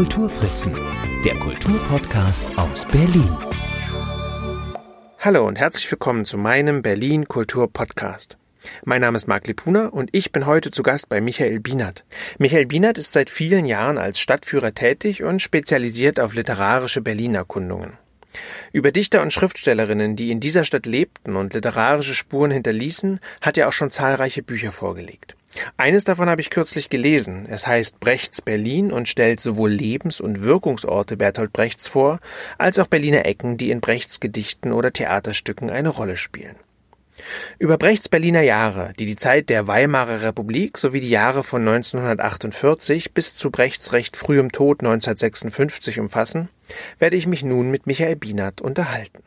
Kulturfritzen, der Kulturpodcast aus Berlin. Hallo und herzlich willkommen zu meinem Berlin Kultur Podcast. Mein Name ist Marc Lipuna und ich bin heute zu Gast bei Michael Bienert. Michael Bienert ist seit vielen Jahren als Stadtführer tätig und spezialisiert auf literarische Berlin-Erkundungen. Über Dichter und Schriftstellerinnen, die in dieser Stadt lebten und literarische Spuren hinterließen, hat er auch schon zahlreiche Bücher vorgelegt. Eines davon habe ich kürzlich gelesen. Es heißt Brechts Berlin und stellt sowohl Lebens- und Wirkungsorte Bertolt Brechts vor, als auch Berliner Ecken, die in Brechts Gedichten oder Theaterstücken eine Rolle spielen. Über Brechts Berliner Jahre, die die Zeit der Weimarer Republik sowie die Jahre von 1948 bis zu Brechts recht frühem Tod 1956 umfassen, werde ich mich nun mit Michael Bienert unterhalten.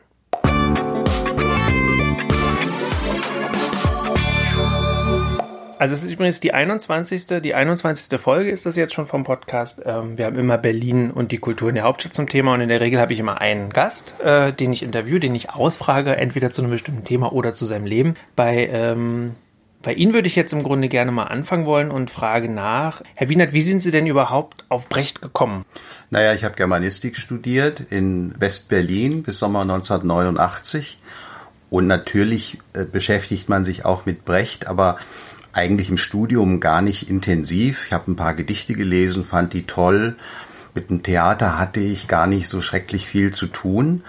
Also es ist übrigens die 21. Die 21. Folge ist das jetzt schon vom Podcast. Ähm, wir haben immer Berlin und die Kultur in der Hauptstadt zum Thema und in der Regel habe ich immer einen Gast, äh, den ich interviewe, den ich ausfrage, entweder zu einem bestimmten Thema oder zu seinem Leben. Bei ähm, bei Ihnen würde ich jetzt im Grunde gerne mal anfangen wollen und frage nach, Herr Wienert, wie sind Sie denn überhaupt auf Brecht gekommen? Naja, ich habe Germanistik studiert in West-Berlin bis Sommer 1989 und natürlich äh, beschäftigt man sich auch mit Brecht, aber eigentlich im Studium gar nicht intensiv. Ich habe ein paar Gedichte gelesen, fand die toll. Mit dem Theater hatte ich gar nicht so schrecklich viel zu tun.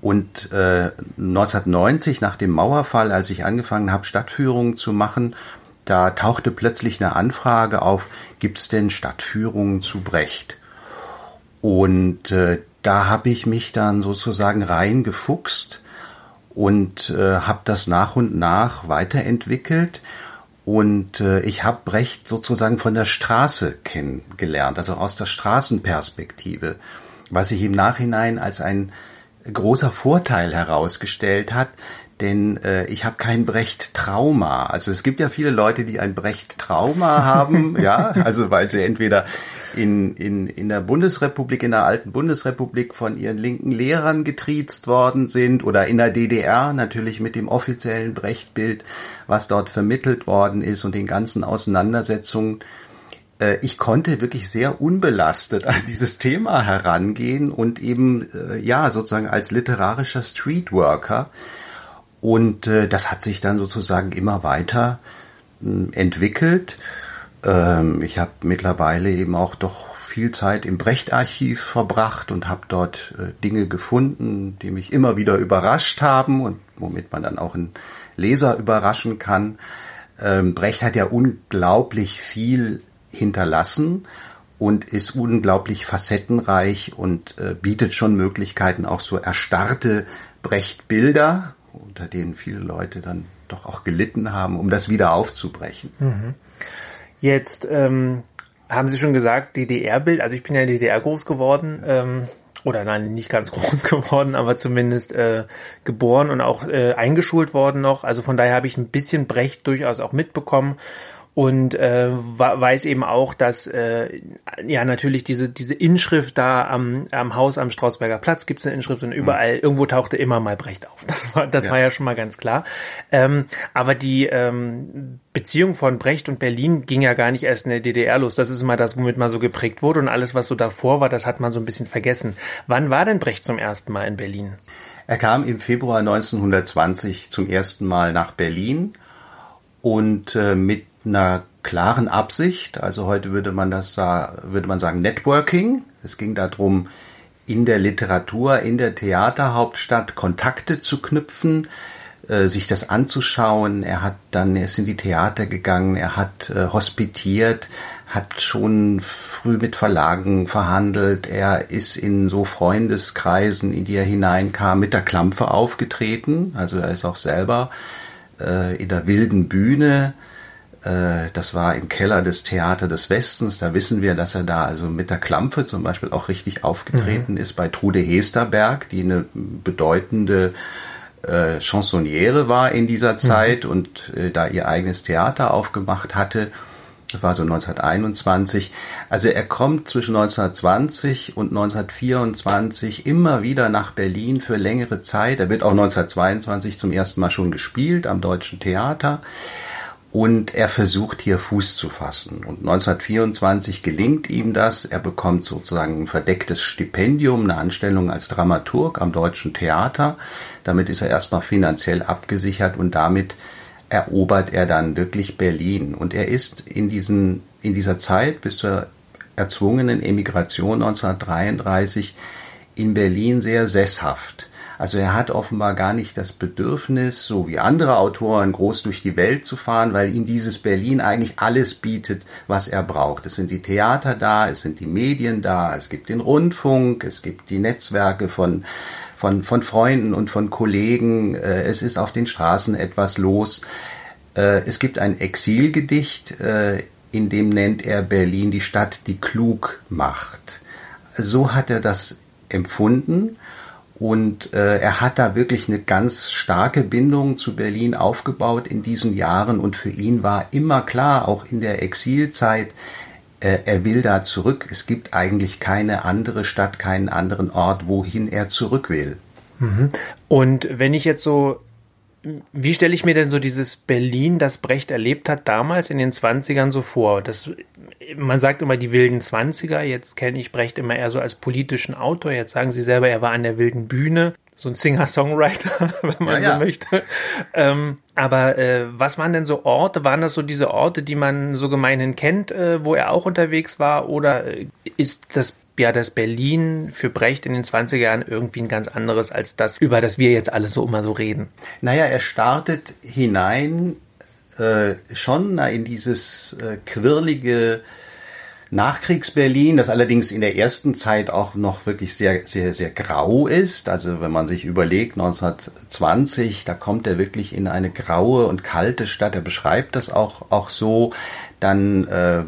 Und äh, 1990, nach dem Mauerfall, als ich angefangen habe, Stadtführungen zu machen, da tauchte plötzlich eine Anfrage auf, gibt's denn Stadtführungen zu Brecht? Und äh, da habe ich mich dann sozusagen reingefuchst und äh, habe das nach und nach weiterentwickelt. Und äh, ich habe Brecht sozusagen von der Straße kennengelernt, also aus der Straßenperspektive, was sich im Nachhinein als ein großer Vorteil herausgestellt hat, denn äh, ich habe kein Brecht-Trauma. Also es gibt ja viele Leute, die ein Brecht-Trauma haben, ja, also weil sie entweder in, in, in der Bundesrepublik, in der alten Bundesrepublik von ihren linken Lehrern getriezt worden sind oder in der DDR natürlich mit dem offiziellen Brecht-Bild was dort vermittelt worden ist und den ganzen Auseinandersetzungen. Äh, ich konnte wirklich sehr unbelastet an dieses Thema herangehen und eben, äh, ja, sozusagen als literarischer Streetworker. Und äh, das hat sich dann sozusagen immer weiter hm, entwickelt. Ähm, ich habe mittlerweile eben auch doch viel Zeit im Brecht-Archiv verbracht und habe dort Dinge gefunden, die mich immer wieder überrascht haben und womit man dann auch ein Leser überraschen kann. Ähm, Brecht hat ja unglaublich viel hinterlassen und ist unglaublich facettenreich und äh, bietet schon Möglichkeiten, auch so erstarrte Brecht-Bilder, unter denen viele Leute dann doch auch gelitten haben, um das wieder aufzubrechen. Mhm. Jetzt ähm, haben Sie schon gesagt, DDR-Bild, also ich bin ja in DDR groß geworden. Ähm, oder nein, nicht ganz groß geworden, aber zumindest äh, geboren und auch äh, eingeschult worden noch. Also von daher habe ich ein bisschen Brecht durchaus auch mitbekommen und äh, weiß eben auch, dass äh, ja natürlich diese diese Inschrift da am, am Haus am Strausberger Platz gibt es eine Inschrift und überall mhm. irgendwo tauchte immer mal Brecht auf. Das war das ja. war ja schon mal ganz klar. Ähm, aber die ähm, Beziehung von Brecht und Berlin ging ja gar nicht erst in der DDR los. Das ist immer das, womit man so geprägt wurde und alles, was so davor war, das hat man so ein bisschen vergessen. Wann war denn Brecht zum ersten Mal in Berlin? Er kam im Februar 1920 zum ersten Mal nach Berlin und äh, mit einer klaren Absicht. Also heute würde man das würde man sagen Networking. Es ging darum, in der Literatur, in der Theaterhauptstadt Kontakte zu knüpfen, äh, sich das anzuschauen. Er hat dann, er ist in die Theater gegangen, er hat äh, hospitiert, hat schon früh mit Verlagen verhandelt. Er ist in so Freundeskreisen, in die er hineinkam, mit der Klampfe aufgetreten. Also er ist auch selber äh, in der wilden Bühne das war im Keller des Theater des Westens. Da wissen wir, dass er da also mit der Klampfe zum Beispiel auch richtig aufgetreten mhm. ist bei Trude Hesterberg, die eine bedeutende äh, Chansonniere war in dieser mhm. Zeit mhm. und äh, da ihr eigenes Theater aufgemacht hatte. Das war so 1921. Also er kommt zwischen 1920 und 1924 immer wieder nach Berlin für längere Zeit. Er wird auch 1922 zum ersten Mal schon gespielt am Deutschen Theater. Und er versucht hier Fuß zu fassen. Und 1924 gelingt ihm das. Er bekommt sozusagen ein verdecktes Stipendium, eine Anstellung als Dramaturg am Deutschen Theater. Damit ist er erstmal finanziell abgesichert und damit erobert er dann wirklich Berlin. Und er ist in diesen, in dieser Zeit bis zur erzwungenen Emigration 1933 in Berlin sehr sesshaft. Also er hat offenbar gar nicht das Bedürfnis, so wie andere Autoren, groß durch die Welt zu fahren, weil ihm dieses Berlin eigentlich alles bietet, was er braucht. Es sind die Theater da, es sind die Medien da, es gibt den Rundfunk, es gibt die Netzwerke von von, von Freunden und von Kollegen. Äh, es ist auf den Straßen etwas los. Äh, es gibt ein Exilgedicht, äh, in dem nennt er Berlin die Stadt, die klug macht. So hat er das empfunden und äh, er hat da wirklich eine ganz starke Bindung zu Berlin aufgebaut in diesen Jahren. Und für ihn war immer klar, auch in der Exilzeit, äh, er will da zurück. Es gibt eigentlich keine andere Stadt, keinen anderen Ort, wohin er zurück will. Mhm. Und wenn ich jetzt so wie stelle ich mir denn so dieses Berlin, das Brecht erlebt hat, damals in den 20ern so vor? Das, man sagt immer die wilden 20er, jetzt kenne ich Brecht immer eher so als politischen Autor, jetzt sagen Sie selber, er war an der wilden Bühne, so ein Singer-Songwriter, wenn man ja, so ja. möchte. Ähm, aber äh, was waren denn so Orte? Waren das so diese Orte, die man so gemeinhin kennt, äh, wo er auch unterwegs war? Oder äh, ist das ja das Berlin für Brecht in den 20er Jahren irgendwie ein ganz anderes als das, über das wir jetzt alle so immer so reden. Naja, er startet hinein äh, schon in dieses äh, quirlige Nachkriegs-Berlin, das allerdings in der ersten Zeit auch noch wirklich sehr, sehr, sehr grau ist. Also wenn man sich überlegt, 1920, da kommt er wirklich in eine graue und kalte Stadt. Er beschreibt das auch, auch so dann äh,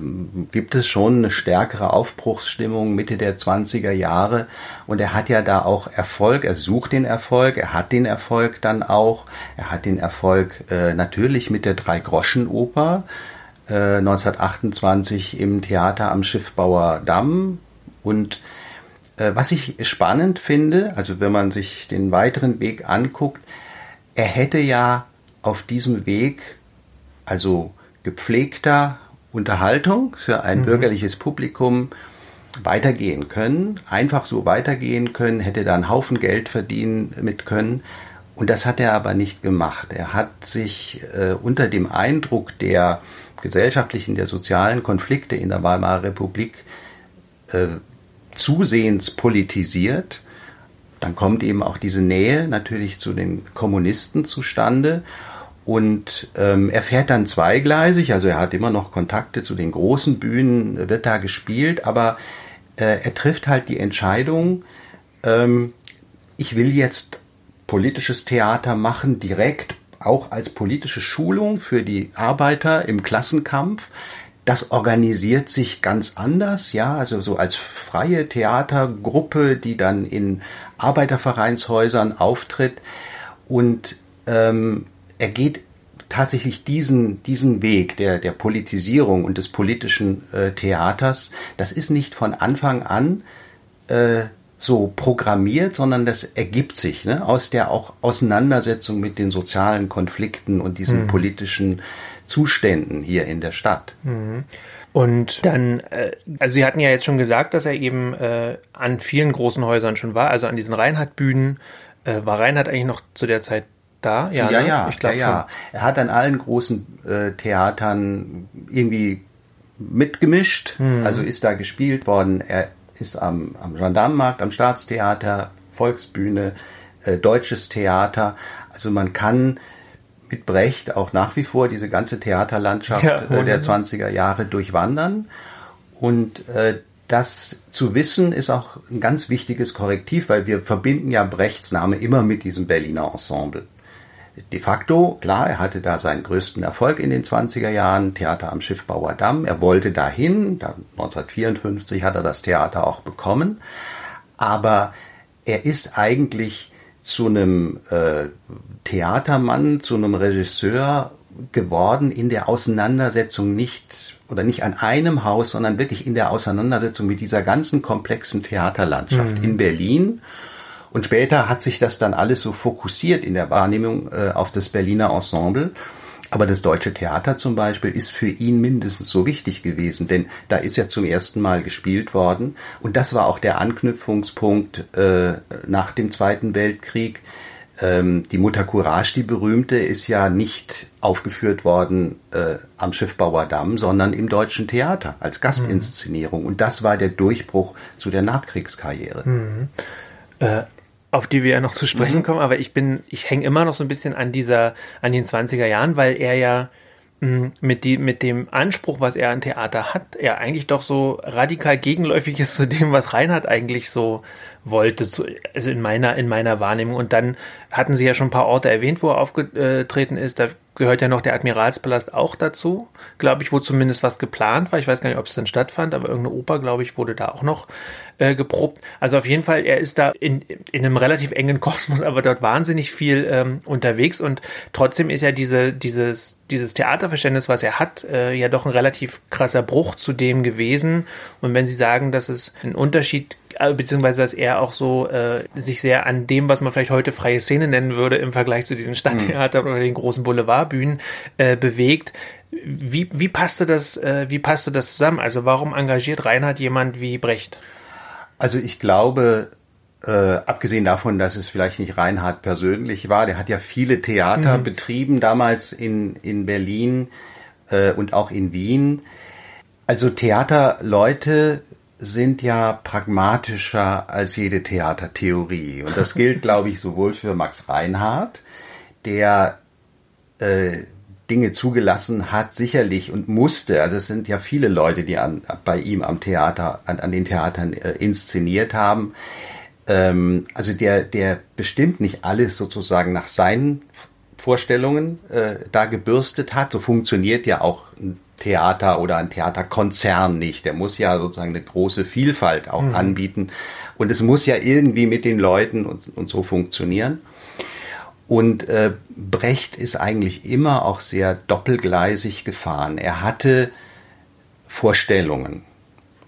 gibt es schon eine stärkere Aufbruchsstimmung Mitte der 20er Jahre. Und er hat ja da auch Erfolg, er sucht den Erfolg, er hat den Erfolg dann auch. Er hat den Erfolg äh, natürlich mit der Drei-Groschen-Oper äh, 1928 im Theater am Schiffbauer Damm. Und äh, was ich spannend finde, also wenn man sich den weiteren Weg anguckt, er hätte ja auf diesem Weg, also gepflegter, Unterhaltung für ein mhm. bürgerliches Publikum weitergehen können, einfach so weitergehen können, hätte da einen Haufen Geld verdienen mit können. Und das hat er aber nicht gemacht. Er hat sich äh, unter dem Eindruck der gesellschaftlichen, der sozialen Konflikte in der Weimarer Republik äh, zusehends politisiert. Dann kommt eben auch diese Nähe natürlich zu den Kommunisten zustande. Und ähm, er fährt dann zweigleisig, also er hat immer noch Kontakte zu den großen Bühnen, wird da gespielt, aber äh, er trifft halt die Entscheidung, ähm, ich will jetzt politisches Theater machen, direkt auch als politische Schulung für die Arbeiter im Klassenkampf. Das organisiert sich ganz anders, ja, also so als freie Theatergruppe, die dann in Arbeitervereinshäusern auftritt. Und ähm, er geht tatsächlich diesen, diesen Weg der, der Politisierung und des politischen äh, Theaters, das ist nicht von Anfang an äh, so programmiert, sondern das ergibt sich ne, aus der auch Auseinandersetzung mit den sozialen Konflikten und diesen mhm. politischen Zuständen hier in der Stadt. Mhm. Und dann, äh, also Sie hatten ja jetzt schon gesagt, dass er eben äh, an vielen großen Häusern schon war, also an diesen Reinhardt-Bühnen. Äh, war Reinhardt eigentlich noch zu der Zeit da? Ja, ja, ne? ja, ich glaube ja, ja. Er hat an allen großen äh, Theatern irgendwie mitgemischt, mhm. also ist da gespielt worden. Er ist am, am Gendarmenmarkt, am Staatstheater, Volksbühne, äh, Deutsches Theater. Also man kann mit Brecht auch nach wie vor diese ganze Theaterlandschaft ja, äh, der 20er Jahre durchwandern. Und äh, das zu wissen ist auch ein ganz wichtiges Korrektiv, weil wir verbinden ja Brechts Name immer mit diesem Berliner Ensemble de facto, klar, er hatte da seinen größten Erfolg in den 20er Jahren, Theater am Schiffbauer Damm. Er wollte dahin, da 1954 hat er das Theater auch bekommen, aber er ist eigentlich zu einem äh, Theatermann, zu einem Regisseur geworden in der Auseinandersetzung nicht oder nicht an einem Haus, sondern wirklich in der Auseinandersetzung mit dieser ganzen komplexen Theaterlandschaft mhm. in Berlin und später hat sich das dann alles so fokussiert in der Wahrnehmung äh, auf das Berliner Ensemble. Aber das deutsche Theater zum Beispiel ist für ihn mindestens so wichtig gewesen, denn da ist er zum ersten Mal gespielt worden und das war auch der Anknüpfungspunkt äh, nach dem Zweiten Weltkrieg. Ähm, die Mutter Courage, die berühmte, ist ja nicht aufgeführt worden äh, am Schiffbauer Damm, sondern im deutschen Theater als Gastinszenierung. Mhm. Und das war der Durchbruch zu der Nachkriegskarriere. Mhm. Äh, auf die wir ja noch zu sprechen mhm. kommen, aber ich bin, ich hänge immer noch so ein bisschen an dieser, an den 20er Jahren, weil er ja mh, mit, die, mit dem Anspruch, was er an Theater hat, er eigentlich doch so radikal gegenläufig ist zu dem, was Reinhard eigentlich so wollte, also in meiner, in meiner Wahrnehmung. Und dann hatten Sie ja schon ein paar Orte erwähnt, wo er aufgetreten ist. Da gehört ja noch der Admiralspalast auch dazu, glaube ich, wo zumindest was geplant war. Ich weiß gar nicht, ob es dann stattfand, aber irgendeine Oper, glaube ich, wurde da auch noch äh, geprobt. Also auf jeden Fall, er ist da in, in einem relativ engen Kosmos, aber dort wahnsinnig viel ähm, unterwegs und trotzdem ist ja diese, dieses, dieses Theaterverständnis, was er hat, äh, ja doch ein relativ krasser Bruch zu dem gewesen. Und wenn Sie sagen, dass es einen Unterschied äh, beziehungsweise dass er auch so äh, sich sehr an dem, was man vielleicht heute freie Szene nennen würde, im Vergleich zu diesen Stadttheatern mhm. oder den großen Boulevardbühnen äh, bewegt. Wie, wie passte das, äh, wie passte das zusammen? Also warum engagiert Reinhard jemand wie Brecht? Also ich glaube, äh, abgesehen davon, dass es vielleicht nicht Reinhard persönlich war, der hat ja viele Theater mhm. betrieben, damals in, in Berlin äh, und auch in Wien. Also Theaterleute sind ja pragmatischer als jede Theatertheorie. Und das gilt, glaube ich, sowohl für Max Reinhardt, der äh, Dinge zugelassen hat, sicherlich und musste. Also es sind ja viele Leute, die an, bei ihm am Theater, an, an den Theatern äh, inszeniert haben. Ähm, also der, der bestimmt nicht alles sozusagen nach seinen Vorstellungen äh, da gebürstet hat. So funktioniert ja auch ein Theater oder ein Theaterkonzern nicht. Der muss ja sozusagen eine große Vielfalt auch mhm. anbieten. Und es muss ja irgendwie mit den Leuten und, und so funktionieren. Und äh, Brecht ist eigentlich immer auch sehr doppelgleisig gefahren. Er hatte Vorstellungen,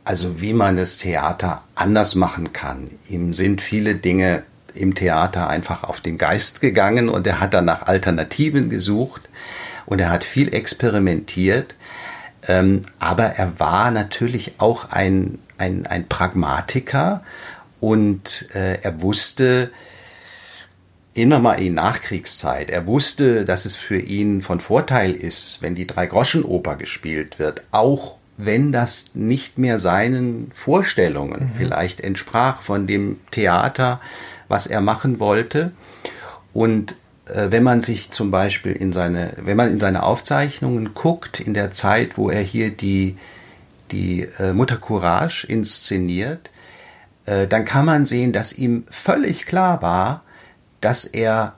also wie man das Theater anders machen kann. Ihm sind viele Dinge im Theater einfach auf den Geist gegangen und er hat dann nach Alternativen gesucht und er hat viel experimentiert. Ähm, aber er war natürlich auch ein, ein, ein Pragmatiker und äh, er wusste, immer mal in Nachkriegszeit. Er wusste, dass es für ihn von Vorteil ist, wenn die Drei-Groschen-Oper gespielt wird, auch wenn das nicht mehr seinen Vorstellungen mhm. vielleicht entsprach von dem Theater, was er machen wollte. Und äh, wenn man sich zum Beispiel in seine, wenn man in seine Aufzeichnungen guckt, in der Zeit, wo er hier die, die äh, Mutter Courage inszeniert, äh, dann kann man sehen, dass ihm völlig klar war, dass er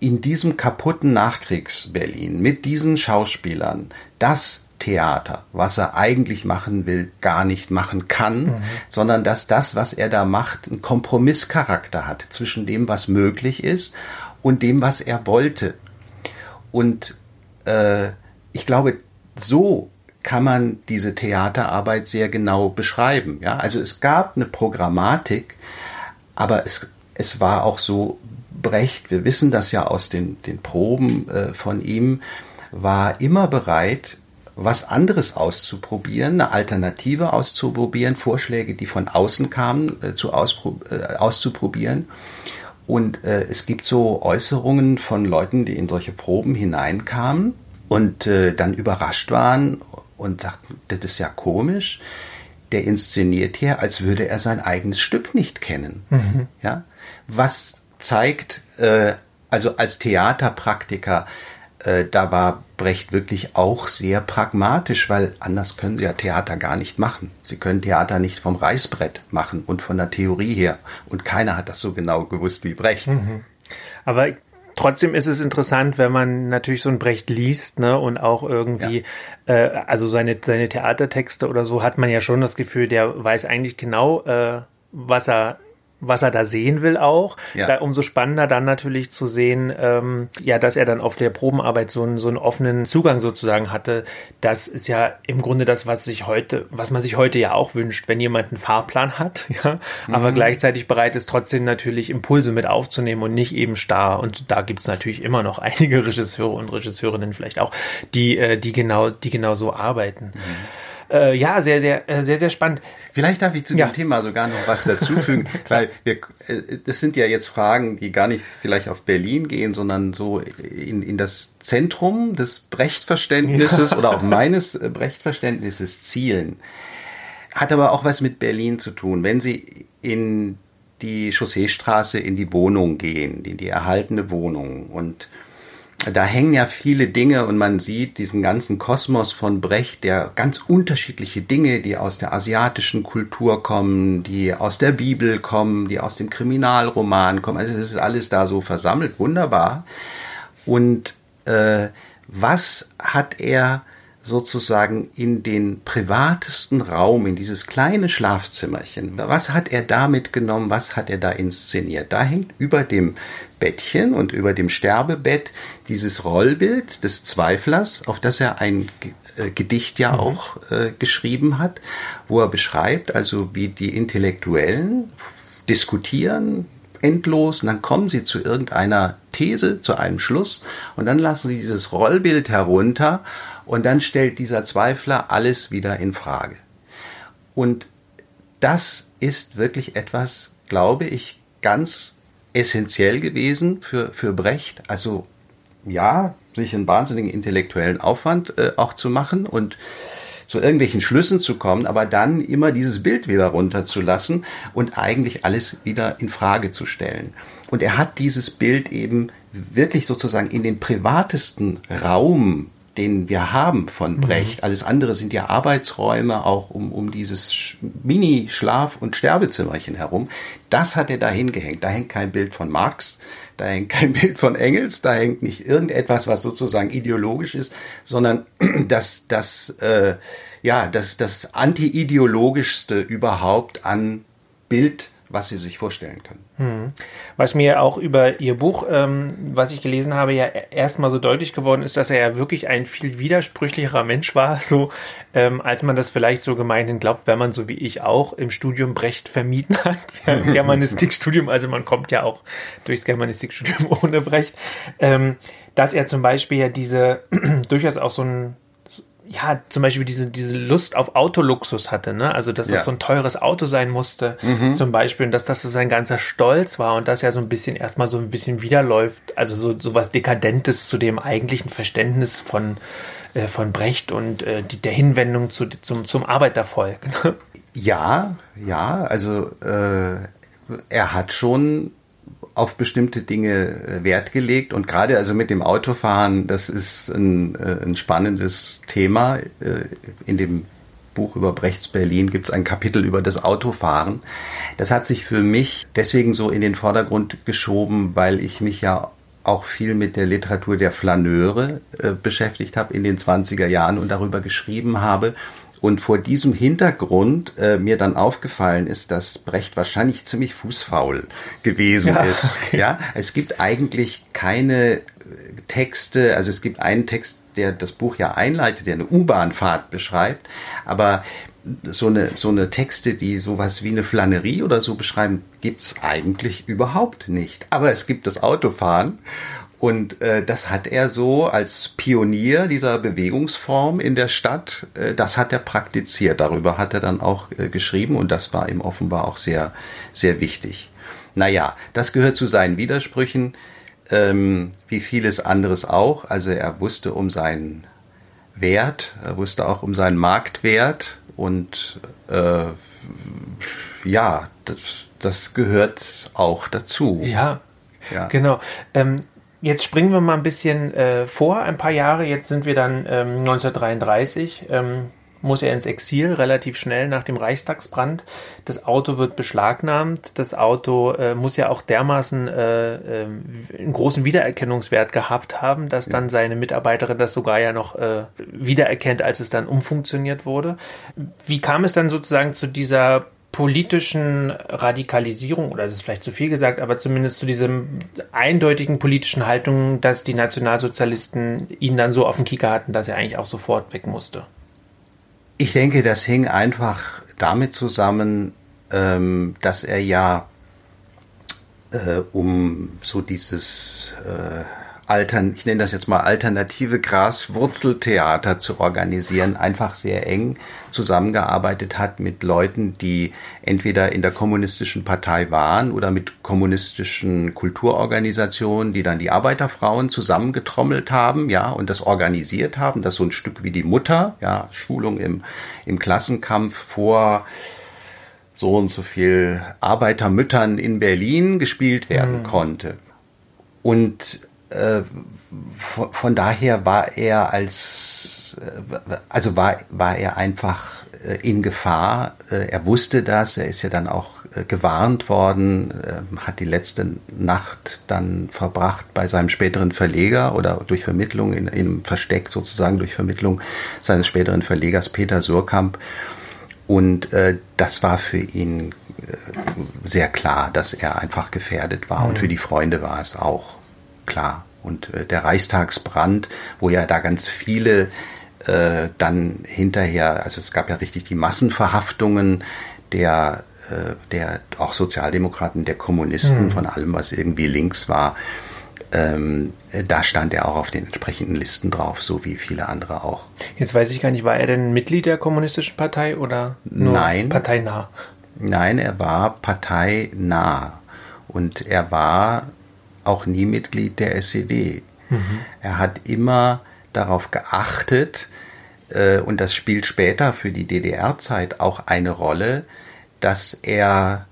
in diesem kaputten Nachkriegs-Berlin mit diesen Schauspielern das Theater, was er eigentlich machen will, gar nicht machen kann, mhm. sondern dass das, was er da macht, einen Kompromisscharakter hat zwischen dem, was möglich ist und dem, was er wollte. Und äh, ich glaube, so kann man diese Theaterarbeit sehr genau beschreiben. Ja, also es gab eine Programmatik, aber es, es war auch so Brecht, wir wissen das ja aus den, den Proben äh, von ihm, war immer bereit, was anderes auszuprobieren, eine Alternative auszuprobieren, Vorschläge, die von außen kamen, äh, zu auspro äh, auszuprobieren. Und äh, es gibt so Äußerungen von Leuten, die in solche Proben hineinkamen und äh, dann überrascht waren und sagten, das ist ja komisch. Der inszeniert hier, als würde er sein eigenes Stück nicht kennen. Mhm. Ja, was zeigt, äh, also als Theaterpraktiker, äh, da war Brecht wirklich auch sehr pragmatisch, weil anders können sie ja Theater gar nicht machen. Sie können Theater nicht vom Reißbrett machen und von der Theorie her. Und keiner hat das so genau gewusst wie Brecht. Mhm. Aber trotzdem ist es interessant, wenn man natürlich so ein Brecht liest, ne, und auch irgendwie, ja. äh, also seine, seine Theatertexte oder so, hat man ja schon das Gefühl, der weiß eigentlich genau, äh, was er was er da sehen will auch. Ja. Da, umso spannender dann natürlich zu sehen, ähm, ja, dass er dann auf der Probenarbeit so einen, so einen offenen Zugang sozusagen hatte. Das ist ja im Grunde das, was sich heute, was man sich heute ja auch wünscht, wenn jemand einen Fahrplan hat, ja, mhm. aber gleichzeitig bereit ist, trotzdem natürlich Impulse mit aufzunehmen und nicht eben starr. Und da gibt es natürlich immer noch einige Regisseure und Regisseurinnen vielleicht auch, die, äh, die genau, die genau so arbeiten. Mhm. Äh, ja, sehr, sehr, äh, sehr, sehr spannend. Vielleicht darf ich zu ja. dem Thema sogar noch was dazufügen, weil wir, äh, das sind ja jetzt Fragen, die gar nicht vielleicht auf Berlin gehen, sondern so in, in das Zentrum des Brechtverständnisses ja. oder auch meines äh, Brechtverständnisses zielen. Hat aber auch was mit Berlin zu tun. Wenn Sie in die Chausseestraße in die Wohnung gehen, in die erhaltene Wohnung und da hängen ja viele Dinge und man sieht diesen ganzen Kosmos von Brecht, der ganz unterschiedliche Dinge, die aus der asiatischen Kultur kommen, die aus der Bibel kommen, die aus dem Kriminalroman kommen. Also das ist alles da so versammelt, wunderbar. Und äh, was hat er sozusagen in den privatesten Raum, in dieses kleine Schlafzimmerchen. Was hat er da mitgenommen? Was hat er da inszeniert? Da hängt über dem Bettchen und über dem Sterbebett dieses Rollbild des Zweiflers, auf das er ein äh, Gedicht ja mhm. auch äh, geschrieben hat, wo er beschreibt, also wie die Intellektuellen diskutieren, endlos und dann kommen sie zu irgendeiner These, zu einem Schluss und dann lassen sie dieses Rollbild herunter und dann stellt dieser Zweifler alles wieder in Frage. Und das ist wirklich etwas, glaube ich, ganz essentiell gewesen für, für Brecht. Also ja, sich einen wahnsinnigen intellektuellen Aufwand äh, auch zu machen und zu irgendwelchen Schlüssen zu kommen, aber dann immer dieses Bild wieder runterzulassen und eigentlich alles wieder in Frage zu stellen. Und er hat dieses Bild eben wirklich sozusagen in den privatesten Raum den wir haben von mhm. Brecht. Mhm. Alles andere sind ja Arbeitsräume, auch um, um dieses Mini-Schlaf- und Sterbezimmerchen herum. Das hat er da hingehängt. Da hängt kein Bild von Marx, da hängt kein Bild von Engels, da hängt nicht irgendetwas, was sozusagen ideologisch ist, sondern das, das, äh, ja, das, das anti-ideologischste überhaupt an Bild was sie sich vorstellen können. Hm. Was mir auch über Ihr Buch, ähm, was ich gelesen habe, ja erstmal so deutlich geworden ist, dass er ja wirklich ein viel widersprüchlicherer Mensch war, so ähm, als man das vielleicht so gemeinhin glaubt, wenn man so wie ich auch im Studium Brecht vermieden hat, ja, Germanistikstudium, also man kommt ja auch durchs Germanistikstudium ohne Brecht, ähm, dass er zum Beispiel ja diese durchaus auch so ein ja, zum Beispiel diese, diese Lust auf Autoluxus hatte, ne? Also, dass ja. das so ein teures Auto sein musste, mhm. zum Beispiel, und dass das so sein ganzer Stolz war und das ja so ein bisschen erstmal so ein bisschen widerläuft, also so, so was Dekadentes zu dem eigentlichen Verständnis von, äh, von Brecht und äh, die, der Hinwendung zu, zum, zum Arbeitervolk. Ne? Ja, ja, also äh, er hat schon auf bestimmte Dinge äh, Wert gelegt und gerade also mit dem Autofahren, das ist ein, äh, ein spannendes Thema. Äh, in dem Buch über Brechts Berlin gibt es ein Kapitel über das Autofahren. Das hat sich für mich deswegen so in den Vordergrund geschoben, weil ich mich ja auch viel mit der Literatur der Flaneure äh, beschäftigt habe in den 20er Jahren und darüber geschrieben habe. Und vor diesem Hintergrund äh, mir dann aufgefallen ist, dass Brecht wahrscheinlich ziemlich fußfaul gewesen ja, ist. Okay. Ja, es gibt eigentlich keine äh, Texte, also es gibt einen Text, der das Buch ja einleitet, der eine U-Bahn-Fahrt beschreibt, aber so eine, so eine Texte, die sowas wie eine Flanerie oder so beschreiben, gibt's eigentlich überhaupt nicht. Aber es gibt das Autofahren und äh, das hat er so als Pionier dieser Bewegungsform in der Stadt, äh, das hat er praktiziert. Darüber hat er dann auch äh, geschrieben und das war ihm offenbar auch sehr, sehr wichtig. Naja, das gehört zu seinen Widersprüchen, ähm, wie vieles anderes auch. Also er wusste um seinen Wert, er wusste auch um seinen Marktwert und äh, ja, das, das gehört auch dazu. Ja, ja. genau. Ähm, Jetzt springen wir mal ein bisschen äh, vor, ein paar Jahre. Jetzt sind wir dann ähm, 1933. Ähm, muss er ins Exil relativ schnell nach dem Reichstagsbrand. Das Auto wird beschlagnahmt. Das Auto äh, muss ja auch dermaßen äh, äh, einen großen Wiedererkennungswert gehabt haben, dass ja. dann seine Mitarbeiterin das sogar ja noch äh, wiedererkennt, als es dann umfunktioniert wurde. Wie kam es dann sozusagen zu dieser politischen Radikalisierung, oder das ist vielleicht zu viel gesagt, aber zumindest zu diesem eindeutigen politischen Haltung, dass die Nationalsozialisten ihn dann so auf den Kieker hatten, dass er eigentlich auch sofort weg musste? Ich denke, das hing einfach damit zusammen, ähm, dass er ja äh, um so dieses äh, Altern, ich nenne das jetzt mal alternative Graswurzeltheater zu organisieren, einfach sehr eng zusammengearbeitet hat mit Leuten, die entweder in der kommunistischen Partei waren oder mit kommunistischen Kulturorganisationen, die dann die Arbeiterfrauen zusammengetrommelt haben, ja, und das organisiert haben, das so ein Stück wie die Mutter, ja, Schulung im, im Klassenkampf vor so und so viel Arbeitermüttern in Berlin gespielt werden mhm. konnte. Und äh, von, von, daher war er als, äh, also war, war er einfach äh, in Gefahr. Äh, er wusste das, er ist ja dann auch äh, gewarnt worden, hat die letzte Nacht dann verbracht bei seinem späteren Verleger oder durch Vermittlung in, in Versteck sozusagen durch Vermittlung seines späteren Verlegers Peter Surkamp. Und äh, das war für ihn äh, sehr klar, dass er einfach gefährdet war. Mhm. Und für die Freunde war es auch klar. Und äh, der Reichstagsbrand, wo ja da ganz viele äh, dann hinterher, also es gab ja richtig die Massenverhaftungen der, äh, der auch Sozialdemokraten, der Kommunisten, mhm. von allem, was irgendwie links war. Ähm, da stand er auch auf den entsprechenden Listen drauf, so wie viele andere auch. Jetzt weiß ich gar nicht, war er denn Mitglied der Kommunistischen Partei oder nur Nein, parteinah? Nein, er war parteinah. Und er war auch nie Mitglied der SED. Mhm. Er hat immer darauf geachtet, äh, und das spielt später für die DDR-Zeit auch eine Rolle, dass er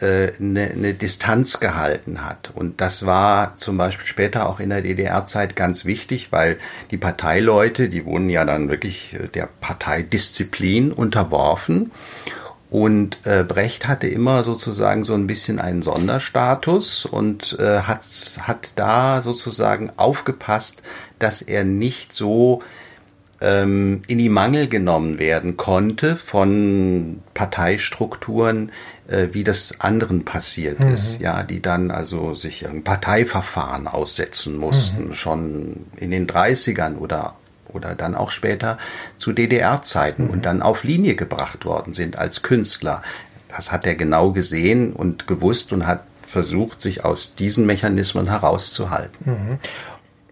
äh, eine, eine Distanz gehalten hat. Und das war zum Beispiel später auch in der DDR-Zeit ganz wichtig, weil die Parteileute, die wurden ja dann wirklich äh, der Parteidisziplin unterworfen. Und äh, Brecht hatte immer sozusagen so ein bisschen einen Sonderstatus und äh, hat, hat da sozusagen aufgepasst, dass er nicht so ähm, in die Mangel genommen werden konnte von Parteistrukturen, äh, wie das anderen passiert mhm. ist, ja, die dann also sich ein Parteiverfahren aussetzen mussten, mhm. schon in den 30ern oder oder dann auch später zu DDR-Zeiten mhm. und dann auf Linie gebracht worden sind als Künstler. Das hat er genau gesehen und gewusst und hat versucht, sich aus diesen Mechanismen herauszuhalten. Mhm.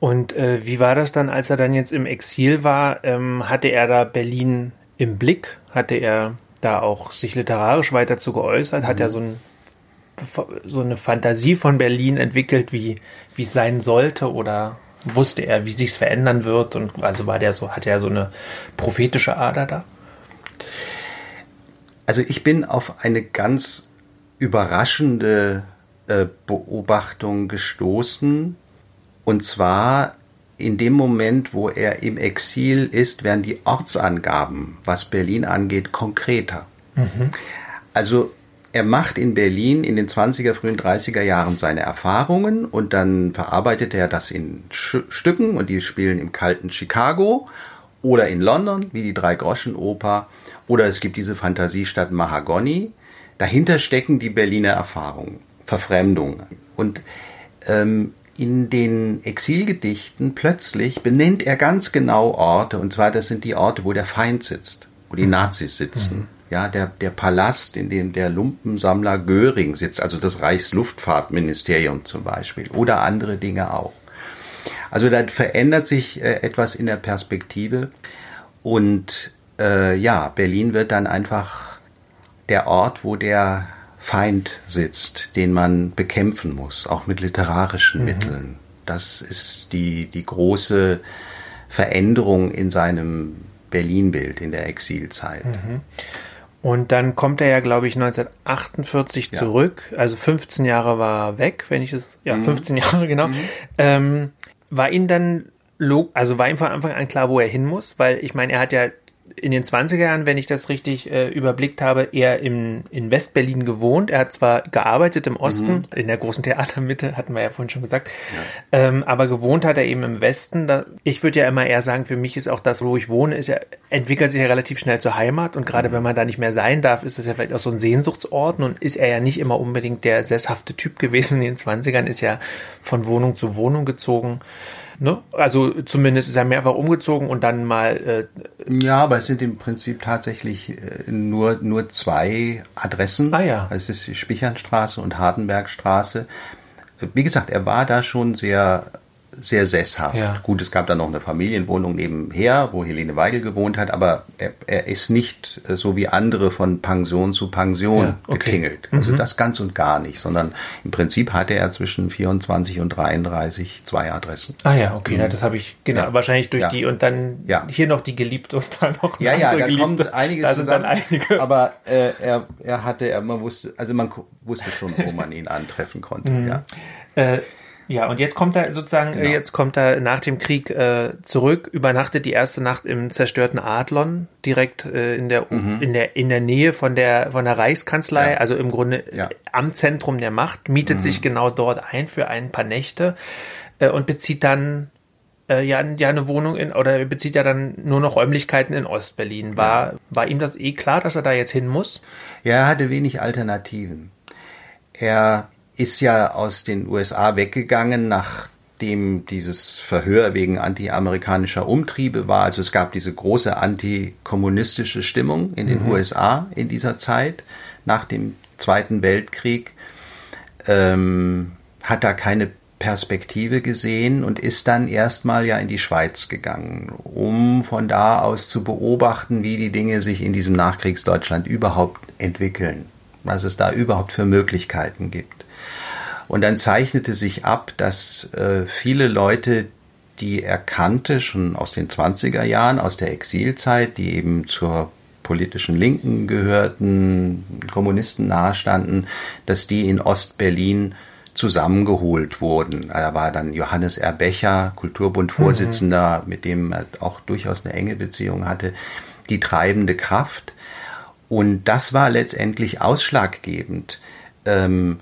Und äh, wie war das dann, als er dann jetzt im Exil war? Ähm, hatte er da Berlin im Blick? Hatte er da auch sich literarisch weiter zu geäußert? Mhm. Hat er mhm. so, ein, so eine Fantasie von Berlin entwickelt, wie wie es sein sollte? Oder wusste er, wie sich's verändern wird und also war der so, hatte er so eine prophetische Ader da? Also ich bin auf eine ganz überraschende äh, Beobachtung gestoßen und zwar in dem Moment, wo er im Exil ist, werden die Ortsangaben, was Berlin angeht, konkreter. Mhm. Also er macht in Berlin in den 20er, frühen 30er Jahren seine Erfahrungen und dann verarbeitet er das in Sch Stücken und die spielen im kalten Chicago oder in London, wie die Drei-Groschen-Oper, oder es gibt diese Fantasiestadt Mahagoni. Dahinter stecken die Berliner Erfahrungen, Verfremdung. Und ähm, in den Exilgedichten plötzlich benennt er ganz genau Orte, und zwar das sind die Orte, wo der Feind sitzt, wo die mhm. Nazis sitzen. Mhm ja, der, der Palast, in dem der Lumpensammler Göring sitzt, also das Reichsluftfahrtministerium zum Beispiel oder andere Dinge auch. Also da verändert sich äh, etwas in der Perspektive und äh, ja, Berlin wird dann einfach der Ort, wo der Feind sitzt, den man bekämpfen muss, auch mit literarischen mhm. Mitteln. Das ist die, die große Veränderung in seinem Berlin-Bild in der Exilzeit. Mhm. Und dann kommt er ja, glaube ich, 1948 ja. zurück. Also 15 Jahre war er weg, wenn ich es, ja, mhm. 15 Jahre genau. Mhm. Ähm, war ihm dann, also war ihm von Anfang an klar, wo er hin muss? Weil ich meine, er hat ja in den 20er Jahren, wenn ich das richtig äh, überblickt habe, eher im, in Westberlin gewohnt. Er hat zwar gearbeitet im Osten, mhm. in der großen Theatermitte, hatten wir ja vorhin schon gesagt, ja. ähm, aber gewohnt hat er eben im Westen. Da, ich würde ja immer eher sagen, für mich ist auch das, wo ich wohne, ist ja, entwickelt sich ja relativ schnell zur Heimat und gerade mhm. wenn man da nicht mehr sein darf, ist das ja vielleicht auch so ein Sehnsuchtsort und ist er ja nicht immer unbedingt der sesshafte Typ gewesen in den 20ern, ist ja von Wohnung zu Wohnung gezogen. Ne? Also zumindest ist er mehrfach umgezogen und dann mal. Äh, ja, aber es sind im Prinzip tatsächlich äh, nur, nur zwei Adressen. Ah ja. Es ist die Spichernstraße und Hardenbergstraße. Wie gesagt, er war da schon sehr sehr sesshaft. Ja. Gut, es gab da noch eine Familienwohnung nebenher, wo Helene Weigel gewohnt hat, aber er, er ist nicht äh, so wie andere von Pension zu Pension ja, okay. getingelt. Also mhm. das ganz und gar nicht, sondern im Prinzip hatte er zwischen 24 und 33 zwei Adressen. Ah ja, okay, mhm. ja, das habe ich, genau, wahrscheinlich durch die und dann hier noch die geliebt und dann noch Ja, ja, da Geliebte. kommt einiges also zusammen. Dann einige. Aber äh, er, er hatte, er, man wusste, also man wusste schon, wo man ihn antreffen konnte, mhm. ja. Äh, ja, und jetzt kommt er sozusagen, genau. jetzt kommt er nach dem Krieg äh, zurück, übernachtet die erste Nacht im zerstörten Adlon, direkt äh, in der mhm. in der in der Nähe von der von der Reichskanzlei, ja. also im Grunde ja. am Zentrum der Macht, mietet mhm. sich genau dort ein für ein paar Nächte äh, und bezieht dann äh, ja, ja eine Wohnung in oder bezieht ja dann nur noch Räumlichkeiten in Ostberlin. War war ihm das eh klar, dass er da jetzt hin muss? Ja, er hatte wenig Alternativen. Er ist ja aus den USA weggegangen, nachdem dieses Verhör wegen antiamerikanischer Umtriebe war. Also es gab diese große antikommunistische Stimmung in den mhm. USA in dieser Zeit, nach dem Zweiten Weltkrieg. Ähm, hat da keine Perspektive gesehen und ist dann erstmal ja in die Schweiz gegangen, um von da aus zu beobachten, wie die Dinge sich in diesem Nachkriegsdeutschland überhaupt entwickeln, was es da überhaupt für Möglichkeiten gibt. Und dann zeichnete sich ab, dass äh, viele Leute, die er kannte, schon aus den 20er Jahren, aus der Exilzeit, die eben zur politischen Linken gehörten, Kommunisten nahestanden, dass die in Ostberlin zusammengeholt wurden. Da war dann Johannes R. Becher, Kulturbund-Vorsitzender, mhm. mit dem er auch durchaus eine enge Beziehung hatte, die treibende Kraft. Und das war letztendlich ausschlaggebend. Ähm,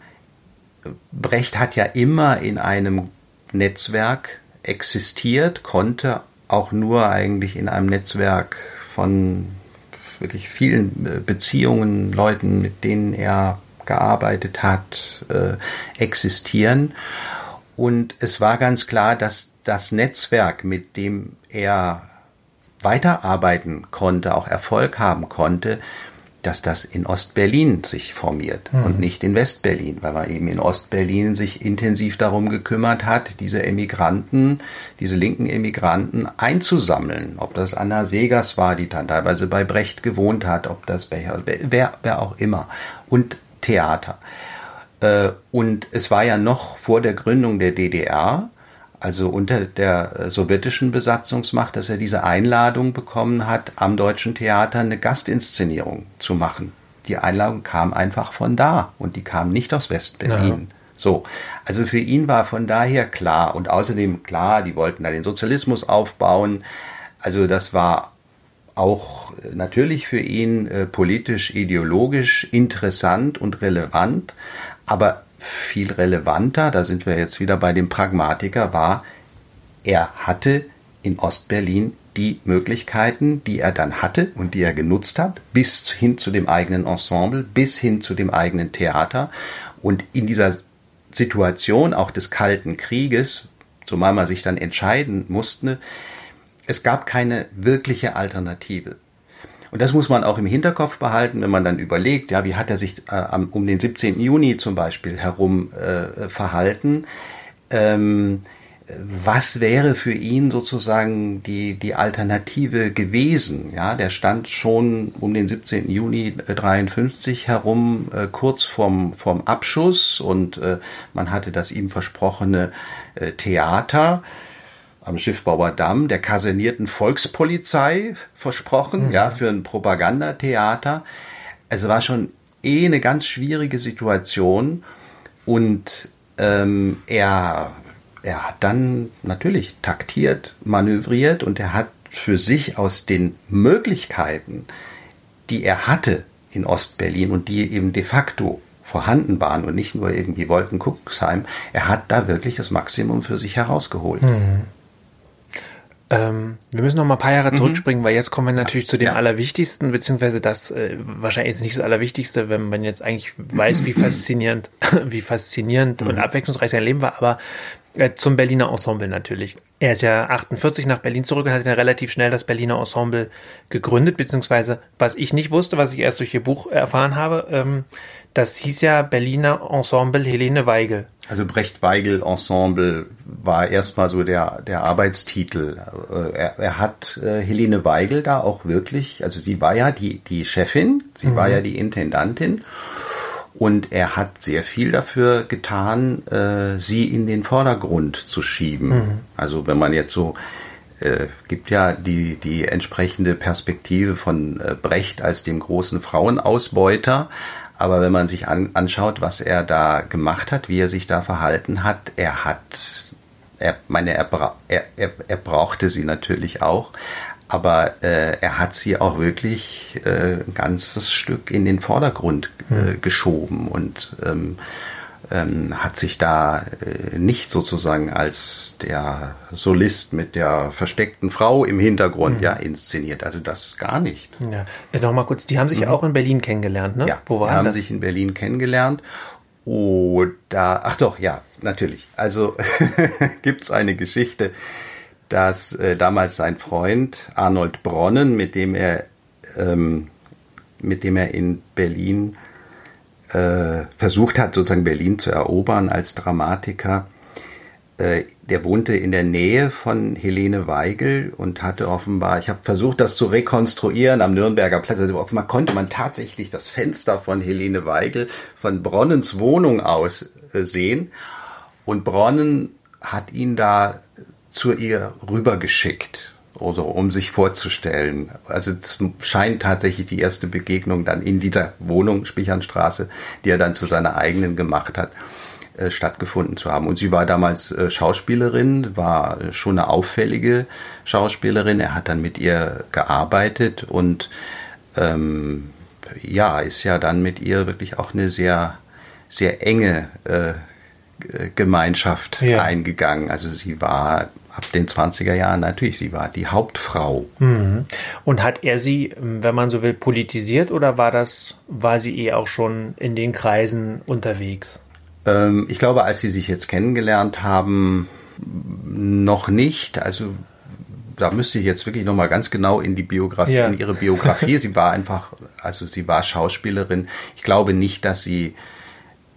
Brecht hat ja immer in einem Netzwerk existiert, konnte auch nur eigentlich in einem Netzwerk von wirklich vielen äh, Beziehungen, Leuten, mit denen er gearbeitet hat, äh, existieren. Und es war ganz klar, dass das Netzwerk, mit dem er weiterarbeiten konnte, auch Erfolg haben konnte, dass das in Ostberlin sich formiert mhm. und nicht in Westberlin, weil man eben in Ostberlin sich intensiv darum gekümmert hat, diese Emigranten, diese linken Emigranten einzusammeln. Ob das Anna Segers war, die dann teilweise bei Brecht gewohnt hat, ob das wer, wer, wer auch immer. Und Theater. Äh, und es war ja noch vor der Gründung der DDR, also unter der äh, sowjetischen Besatzungsmacht, dass er diese Einladung bekommen hat, am Deutschen Theater eine Gastinszenierung zu machen. Die Einladung kam einfach von da und die kam nicht aus Westberlin. Ja. So, also für ihn war von daher klar und außerdem klar, die wollten da den Sozialismus aufbauen. Also das war auch natürlich für ihn äh, politisch, ideologisch interessant und relevant, aber viel relevanter, da sind wir jetzt wieder bei dem Pragmatiker, war, er hatte in Ostberlin die Möglichkeiten, die er dann hatte und die er genutzt hat, bis hin zu dem eigenen Ensemble, bis hin zu dem eigenen Theater. Und in dieser Situation auch des Kalten Krieges, zumal man sich dann entscheiden musste, es gab keine wirkliche Alternative. Und das muss man auch im Hinterkopf behalten, wenn man dann überlegt, ja, wie hat er sich äh, um den 17. Juni zum Beispiel herum äh, verhalten. Ähm, was wäre für ihn sozusagen die, die Alternative gewesen? Ja, der stand schon um den 17. Juni 53 herum, äh, kurz vorm, vorm Abschuss und äh, man hatte das ihm versprochene äh, Theater am Schiffbauer Damm der kasernierten Volkspolizei versprochen, mhm. ja, für ein Propagandatheater. Es war schon eh eine ganz schwierige Situation und ähm, er, er hat dann natürlich taktiert, manövriert und er hat für sich aus den Möglichkeiten, die er hatte in Ostberlin und die eben de facto vorhanden waren und nicht nur irgendwie Wolkenkuckucksheim, er hat da wirklich das Maximum für sich herausgeholt. Mhm. Ähm, wir müssen noch mal ein paar Jahre mhm. zurückspringen, mhm. weil jetzt kommen wir natürlich ja. zu dem ja. Allerwichtigsten, beziehungsweise das äh, wahrscheinlich ist nicht das Allerwichtigste, wenn man jetzt eigentlich weiß, wie faszinierend, wie faszinierend mhm. und abwechslungsreich sein Leben war, aber äh, zum Berliner Ensemble natürlich. Er ist ja 48 nach Berlin zurück und hat dann relativ schnell das Berliner Ensemble gegründet, beziehungsweise was ich nicht wusste, was ich erst durch ihr Buch erfahren habe, ähm, das hieß ja Berliner Ensemble Helene Weigel. Also Brecht-Weigel Ensemble war erstmal so der, der Arbeitstitel. Äh, er, er hat äh, Helene Weigel da auch wirklich, also sie war ja die, die Chefin, sie mhm. war ja die Intendantin und er hat sehr viel dafür getan, äh, sie in den Vordergrund zu schieben. Mhm. Also wenn man jetzt so äh, gibt ja die, die entsprechende Perspektive von äh, Brecht als dem großen Frauenausbeuter. Aber wenn man sich an, anschaut, was er da gemacht hat, wie er sich da verhalten hat, er hat, er meine, er, er, er, er brauchte sie natürlich auch, aber äh, er hat sie auch wirklich äh, ein ganzes Stück in den Vordergrund äh, hm. geschoben und ähm, ähm, hat sich da äh, nicht sozusagen als der Solist mit der versteckten Frau im Hintergrund mhm. ja inszeniert. Also das gar nicht. Ja. Äh, Nochmal kurz, die haben sich mhm. auch in Berlin kennengelernt, ne? Ja, Wo waren die haben das? sich in Berlin kennengelernt. Oder, ach doch, ja, natürlich. Also gibt's eine Geschichte, dass äh, damals sein Freund Arnold Bronnen, mit dem er ähm, mit dem er in Berlin äh, versucht hat, sozusagen Berlin zu erobern als Dramatiker. Äh, der wohnte in der Nähe von Helene Weigel und hatte offenbar, ich habe versucht, das zu rekonstruieren am Nürnberger Platz, also offenbar konnte man tatsächlich das Fenster von Helene Weigel von Bronnens Wohnung aus äh, sehen. Und Bronnen hat ihn da zu ihr rübergeschickt oder um sich vorzustellen. Also es scheint tatsächlich die erste Begegnung dann in dieser Wohnung, Spichernstraße, die er dann zu seiner eigenen gemacht hat, äh, stattgefunden zu haben. Und sie war damals äh, Schauspielerin, war schon eine auffällige Schauspielerin. Er hat dann mit ihr gearbeitet und ähm, ja, ist ja dann mit ihr wirklich auch eine sehr, sehr enge äh, Gemeinschaft ja. eingegangen. Also sie war ab den 20er Jahren natürlich, sie war die Hauptfrau. Mhm. Und hat er sie, wenn man so will, politisiert oder war das, war sie eh auch schon in den Kreisen unterwegs? Ähm, ich glaube, als sie sich jetzt kennengelernt haben, noch nicht. Also da müsste ich jetzt wirklich nochmal ganz genau in die Biografie, ja. in ihre Biografie. sie war einfach, also sie war Schauspielerin. Ich glaube nicht, dass sie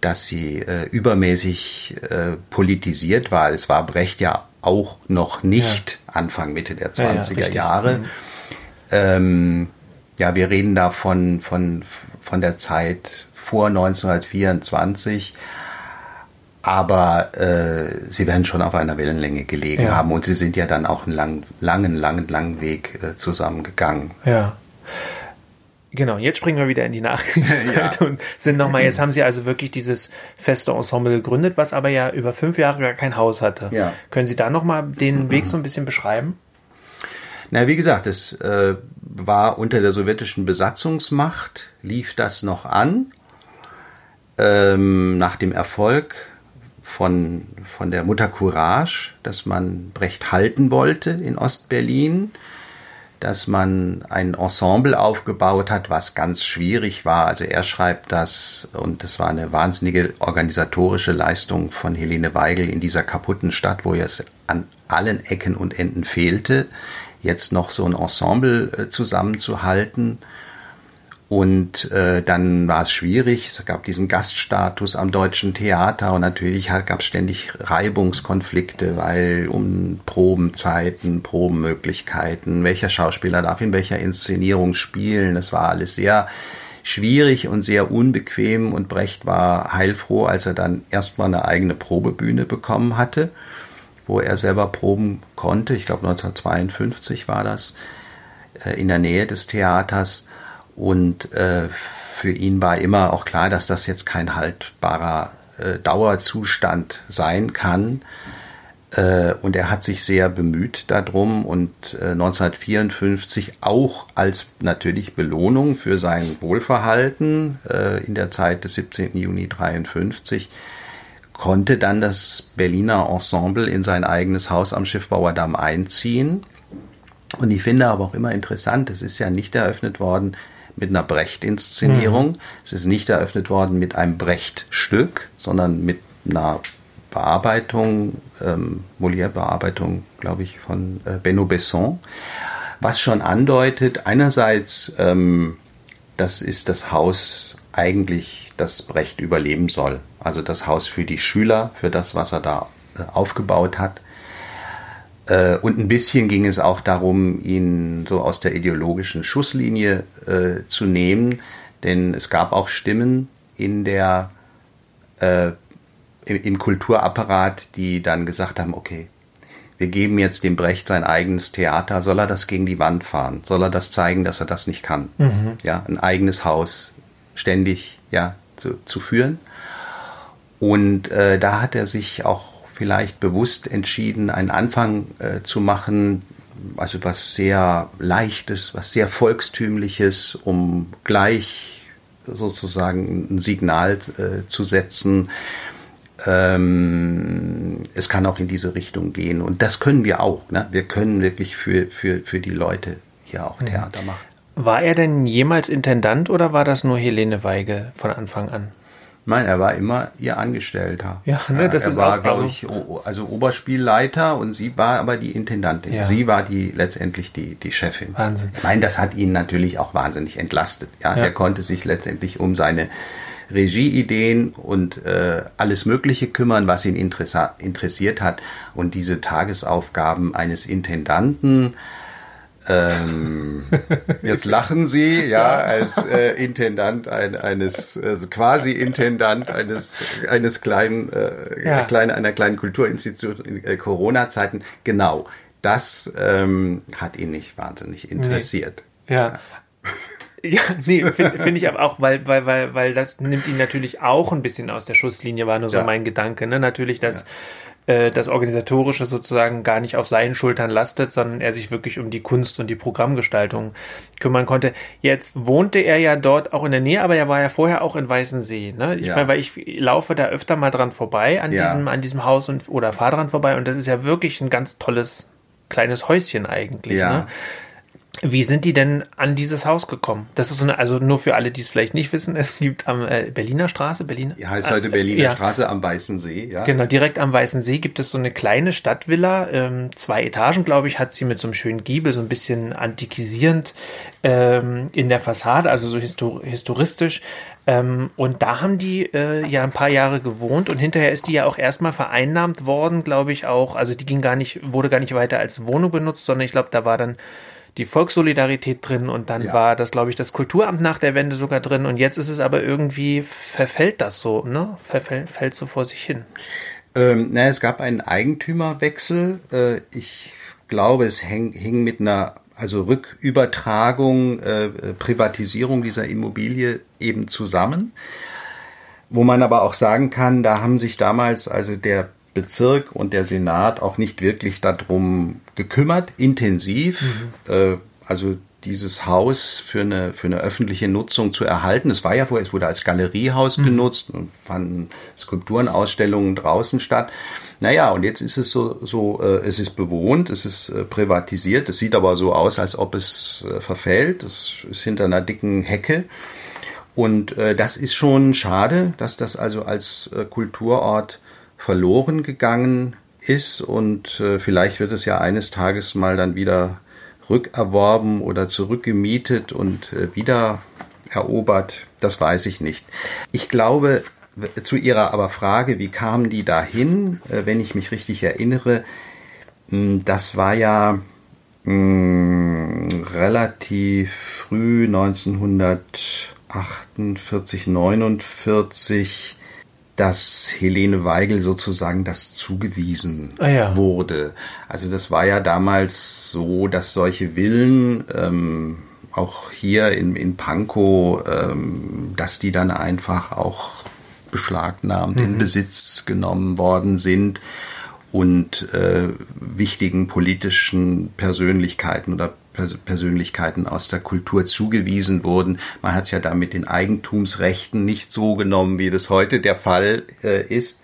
dass sie äh, übermäßig äh, politisiert war. Es war Brecht ja auch noch nicht ja. Anfang, Mitte der 20er ja, ja, Jahre. Mhm. Ähm, ja, wir reden da von, von, von der Zeit vor 1924. Aber äh, sie werden schon auf einer Wellenlänge gelegen haben und sie sind ja dann auch einen langen, langen, langen, langen Weg äh, zusammengegangen. Ja. Genau, jetzt springen wir wieder in die Nachkriegszeit ja. und sind nochmal, jetzt haben sie also wirklich dieses feste Ensemble gegründet, was aber ja über fünf Jahre gar kein Haus hatte. Ja. Können Sie da nochmal den Weg so ein bisschen beschreiben? Na, wie gesagt, es äh, war unter der sowjetischen Besatzungsmacht, lief das noch an. Ähm, nach dem Erfolg von, von der Mutter Courage, dass man Brecht halten wollte in Ostberlin, dass man ein Ensemble aufgebaut hat, was ganz schwierig war. Also er schreibt das und das war eine wahnsinnige organisatorische Leistung von Helene Weigel in dieser kaputten Stadt, wo es an allen Ecken und Enden fehlte, jetzt noch so ein Ensemble äh, zusammenzuhalten. Und äh, dann war es schwierig. Es gab diesen Gaststatus am deutschen Theater und natürlich gab es ständig Reibungskonflikte, weil um Probenzeiten, Probenmöglichkeiten, welcher Schauspieler darf in welcher Inszenierung spielen. Das war alles sehr schwierig und sehr unbequem und Brecht war heilfroh, als er dann erstmal eine eigene Probebühne bekommen hatte, wo er selber proben konnte. Ich glaube 1952 war das äh, in der Nähe des Theaters und äh, für ihn war immer auch klar, dass das jetzt kein haltbarer äh, Dauerzustand sein kann. Äh, und er hat sich sehr bemüht darum und 1954 äh, auch als natürlich Belohnung für sein Wohlverhalten äh, in der Zeit des 17. Juni 53 konnte dann das Berliner Ensemble in sein eigenes Haus am Schiffbauerdamm einziehen. Und ich finde aber auch immer interessant, es ist ja nicht eröffnet worden mit einer Brecht-Inszenierung, mhm. es ist nicht eröffnet worden mit einem Brecht-Stück, sondern mit einer Bearbeitung, ähm, Molière-Bearbeitung, glaube ich, von äh, Benno Besson, was schon andeutet, einerseits, ähm, das ist das Haus eigentlich, das Brecht überleben soll. Also das Haus für die Schüler, für das, was er da äh, aufgebaut hat. Äh, und ein bisschen ging es auch darum, ihn so aus der ideologischen Schusslinie äh, zu nehmen, denn es gab auch Stimmen in der äh, im Kulturapparat, die dann gesagt haben, okay, wir geben jetzt dem Brecht sein eigenes Theater, soll er das gegen die Wand fahren? Soll er das zeigen, dass er das nicht kann? Mhm. Ja, ein eigenes Haus ständig ja, zu, zu führen. Und äh, da hat er sich auch vielleicht bewusst entschieden, einen Anfang äh, zu machen, also was sehr leichtes, was sehr volkstümliches, um gleich sozusagen ein Signal äh, zu setzen, ähm, es kann auch in diese Richtung gehen. Und das können wir auch. Ne? Wir können wirklich für, für, für die Leute hier auch mhm. Theater machen. War er denn jemals Intendant oder war das nur Helene Weigel von Anfang an? Nein, er war immer ihr Angestellter. Ja, ne, das er ist war, glaube ich, also Oberspielleiter und sie war aber die Intendantin. Ja. Sie war die letztendlich die die Chefin. Wahnsinn. Ich meine, das hat ihn natürlich auch wahnsinnig entlastet. Ja, ja. er konnte sich letztendlich um seine Regieideen und äh, alles Mögliche kümmern, was ihn interessiert hat. Und diese Tagesaufgaben eines Intendanten, ähm, jetzt lachen Sie, ja, als äh, Intendant ein, eines, also quasi Intendant eines eines kleinen, äh, ja. kleine, einer kleinen Kulturinstitution in äh, Corona-Zeiten. Genau, das ähm, hat ihn nicht wahnsinnig interessiert. Nee. Ja. Ja, nee, finde find ich aber auch, weil, weil, weil, weil das nimmt ihn natürlich auch ein bisschen aus der Schusslinie, war nur so ja. mein Gedanke. Ne? Natürlich, dass ja. Äh, das Organisatorische sozusagen gar nicht auf seinen Schultern lastet, sondern er sich wirklich um die Kunst und die Programmgestaltung kümmern konnte. Jetzt wohnte er ja dort auch in der Nähe, aber er war ja vorher auch in Weißensee. Ne? Ich ja. meine, weil ich laufe da öfter mal dran vorbei an ja. diesem, an diesem Haus und oder fahre dran vorbei und das ist ja wirklich ein ganz tolles kleines Häuschen eigentlich. Ja. Ne? Wie sind die denn an dieses Haus gekommen? Das ist so eine, also nur für alle, die es vielleicht nicht wissen, es gibt am äh, Berliner Straße, Berliner. Ja, heißt heute Berliner äh, Straße am Weißen See, ja. Genau, direkt am Weißen See gibt es so eine kleine Stadtvilla, ähm, zwei Etagen, glaube ich, hat sie mit so einem schönen Giebel, so ein bisschen antikisierend ähm, in der Fassade, also so histor historistisch. Ähm, und da haben die äh, ja ein paar Jahre gewohnt und hinterher ist die ja auch erstmal vereinnahmt worden, glaube ich auch. Also die ging gar nicht, wurde gar nicht weiter als Wohnung benutzt, sondern ich glaube, da war dann die Volkssolidarität drin und dann ja. war das, glaube ich, das Kulturamt nach der Wende sogar drin und jetzt ist es aber irgendwie, verfällt das so, ne? Verfällt fällt so vor sich hin. Ähm, na, es gab einen Eigentümerwechsel. Äh, ich glaube, es häng, hing mit einer also Rückübertragung, äh, Privatisierung dieser Immobilie eben zusammen. Wo man aber auch sagen kann, da haben sich damals also der Bezirk und der Senat auch nicht wirklich darum gekümmert, intensiv. Mhm. Äh, also dieses Haus für eine, für eine öffentliche Nutzung zu erhalten. Es war ja vorher, es wurde als Galeriehaus mhm. genutzt und fanden Skulpturenausstellungen draußen statt. Naja, und jetzt ist es so, so äh, es ist bewohnt, es ist äh, privatisiert, es sieht aber so aus, als ob es äh, verfällt. Es ist hinter einer dicken Hecke. Und äh, das ist schon schade, dass das also als äh, Kulturort verloren gegangen ist und äh, vielleicht wird es ja eines Tages mal dann wieder rückerworben oder zurückgemietet und äh, wieder erobert, das weiß ich nicht. Ich glaube, zu Ihrer aber Frage, wie kamen die dahin, äh, wenn ich mich richtig erinnere, mh, hm, das war ja mh, hm, relativ früh 1948, 49 dass Helene Weigel sozusagen das zugewiesen ah, ja. wurde. Also das war ja damals so, dass solche Villen, ähm, auch hier in, in Pankow, ähm, dass die dann einfach auch beschlagnahmt, mhm. in Besitz genommen worden sind. und äh, wichtigen politischen Persönlichkeiten oder Persönlichkeiten aus der Kultur zugewiesen wurden. Man hat es ja da mit den Eigentumsrechten nicht so genommen, wie das heute der Fall äh, ist.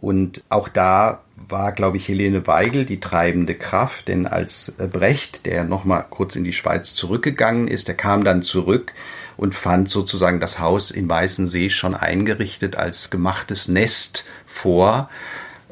Und auch da war, glaube ich, Helene Weigel die treibende Kraft, denn als äh, Brecht, der nochmal kurz in die Schweiz zurückgegangen ist, der kam dann zurück und fand sozusagen das Haus in Weißensee schon eingerichtet als gemachtes Nest vor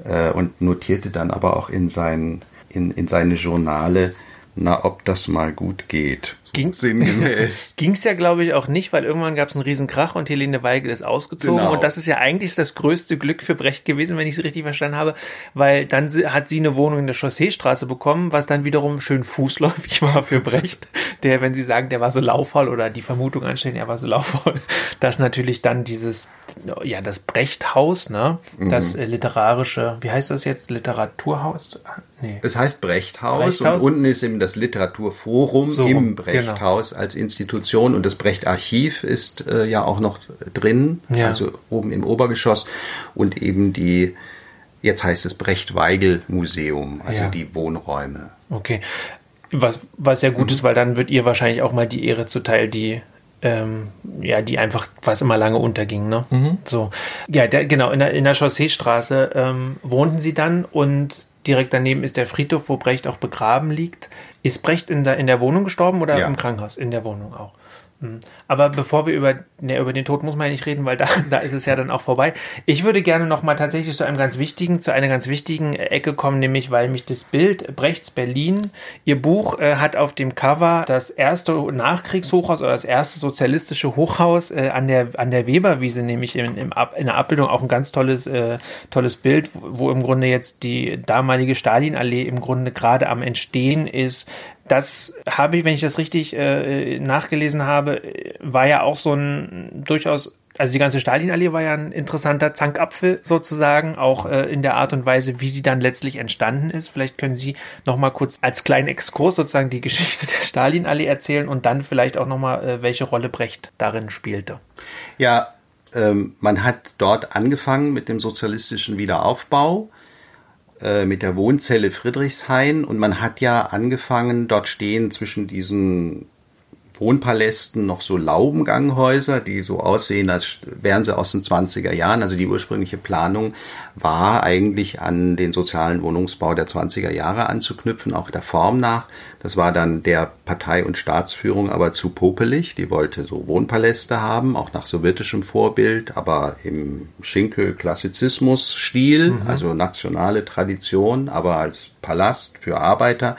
äh, und notierte dann aber auch in, sein, in, in seine Journale, na, ob das mal gut geht. Ging sinngemäß. Ging es ja, glaube ich, auch nicht, weil irgendwann gab es einen riesen Krach und Helene Weigel ist ausgezogen. Genau. Und das ist ja eigentlich das größte Glück für Brecht gewesen, wenn ich es richtig verstanden habe, weil dann hat sie eine Wohnung in der Chausseestraße bekommen, was dann wiederum schön fußläufig war für Brecht, der, wenn sie sagen, der war so laufvoll oder die Vermutung anstellen, er war so laufvoll, dass natürlich dann dieses, ja, das Brechthaus, ne, mhm. das äh, literarische, wie heißt das jetzt, Literaturhaus? Nee. Es heißt Brechthaus, Brechthaus, und unten ist eben das Literaturforum so, im Brechthaus genau. als Institution und das Brecht-Archiv ist äh, ja auch noch drin, ja. also oben im Obergeschoss und eben die, jetzt heißt es Brecht-Weigel-Museum, also ja. die Wohnräume. Okay. Was, was ja gut mhm. ist, weil dann wird ihr wahrscheinlich auch mal die Ehre zuteil, die ähm, ja, die einfach, was immer lange unterging, ne? Mhm. So. Ja, der, genau, in der, in der Chausseestraße ähm, wohnten sie dann und direkt daneben ist der Friedhof, wo Brecht auch begraben liegt. Ist Brecht in der, in der Wohnung gestorben oder ja. im Krankenhaus? In der Wohnung auch. Hm. Aber bevor wir über, ne, über den Tod muss man ja nicht reden, weil da, da ist es ja dann auch vorbei. Ich würde gerne noch mal tatsächlich zu einem ganz wichtigen, zu einer ganz wichtigen Ecke kommen, nämlich weil mich das Bild Brechts Berlin, ihr Buch äh, hat auf dem Cover das erste Nachkriegshochhaus oder das erste sozialistische Hochhaus äh, an der an der Weberwiese, nämlich in, im, in der Abbildung auch ein ganz tolles äh, tolles Bild, wo im Grunde jetzt die damalige Stalinallee im Grunde gerade am entstehen ist das habe ich, wenn ich das richtig äh, nachgelesen habe, war ja auch so ein durchaus, also die ganze Stalinallee war ja ein interessanter Zankapfel sozusagen, auch äh, in der Art und Weise, wie sie dann letztlich entstanden ist. Vielleicht können Sie noch mal kurz als kleinen Exkurs sozusagen die Geschichte der Stalinallee erzählen und dann vielleicht auch noch mal, äh, welche Rolle Brecht darin spielte. Ja, ähm, man hat dort angefangen mit dem sozialistischen Wiederaufbau äh, mit der Wohnzelle Friedrichshain. Und man hat ja angefangen, dort stehen zwischen diesen Wohnpalästen noch so Laubenganghäuser, die so aussehen, als wären sie aus den 20er Jahren. Also die ursprüngliche Planung war eigentlich an den sozialen Wohnungsbau der 20er Jahre anzuknüpfen, auch der Form nach. Das war dann der Partei- und Staatsführung aber zu popelig. Die wollte so Wohnpaläste haben, auch nach sowjetischem Vorbild, aber im Schinkel-Klassizismus-Stil, mhm. also nationale Tradition, aber als Palast für Arbeiter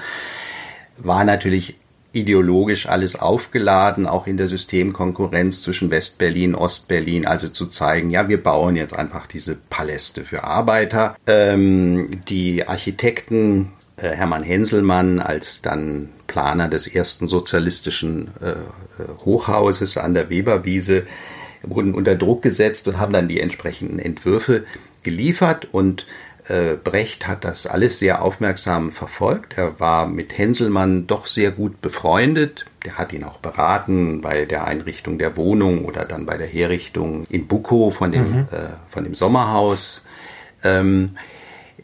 war natürlich ideologisch alles aufgeladen, auch in der Systemkonkurrenz zwischen Westberlin, Ostberlin, also zu zeigen, ja, wir bauen jetzt einfach diese Paläste für Arbeiter. Ähm, die Architekten äh, Hermann Henselmann als dann Planer des ersten sozialistischen äh, äh Hochhauses an der Weberwiese wurden unter Druck gesetzt und haben dann die entsprechenden Entwürfe geliefert und Brecht hat das alles sehr aufmerksam verfolgt. Er war mit Henselmann doch sehr gut befreundet. Der hat ihn auch beraten bei der Einrichtung der Wohnung oder dann bei der Herrichtung in Bukow von dem, mhm. äh, von dem Sommerhaus. Ähm,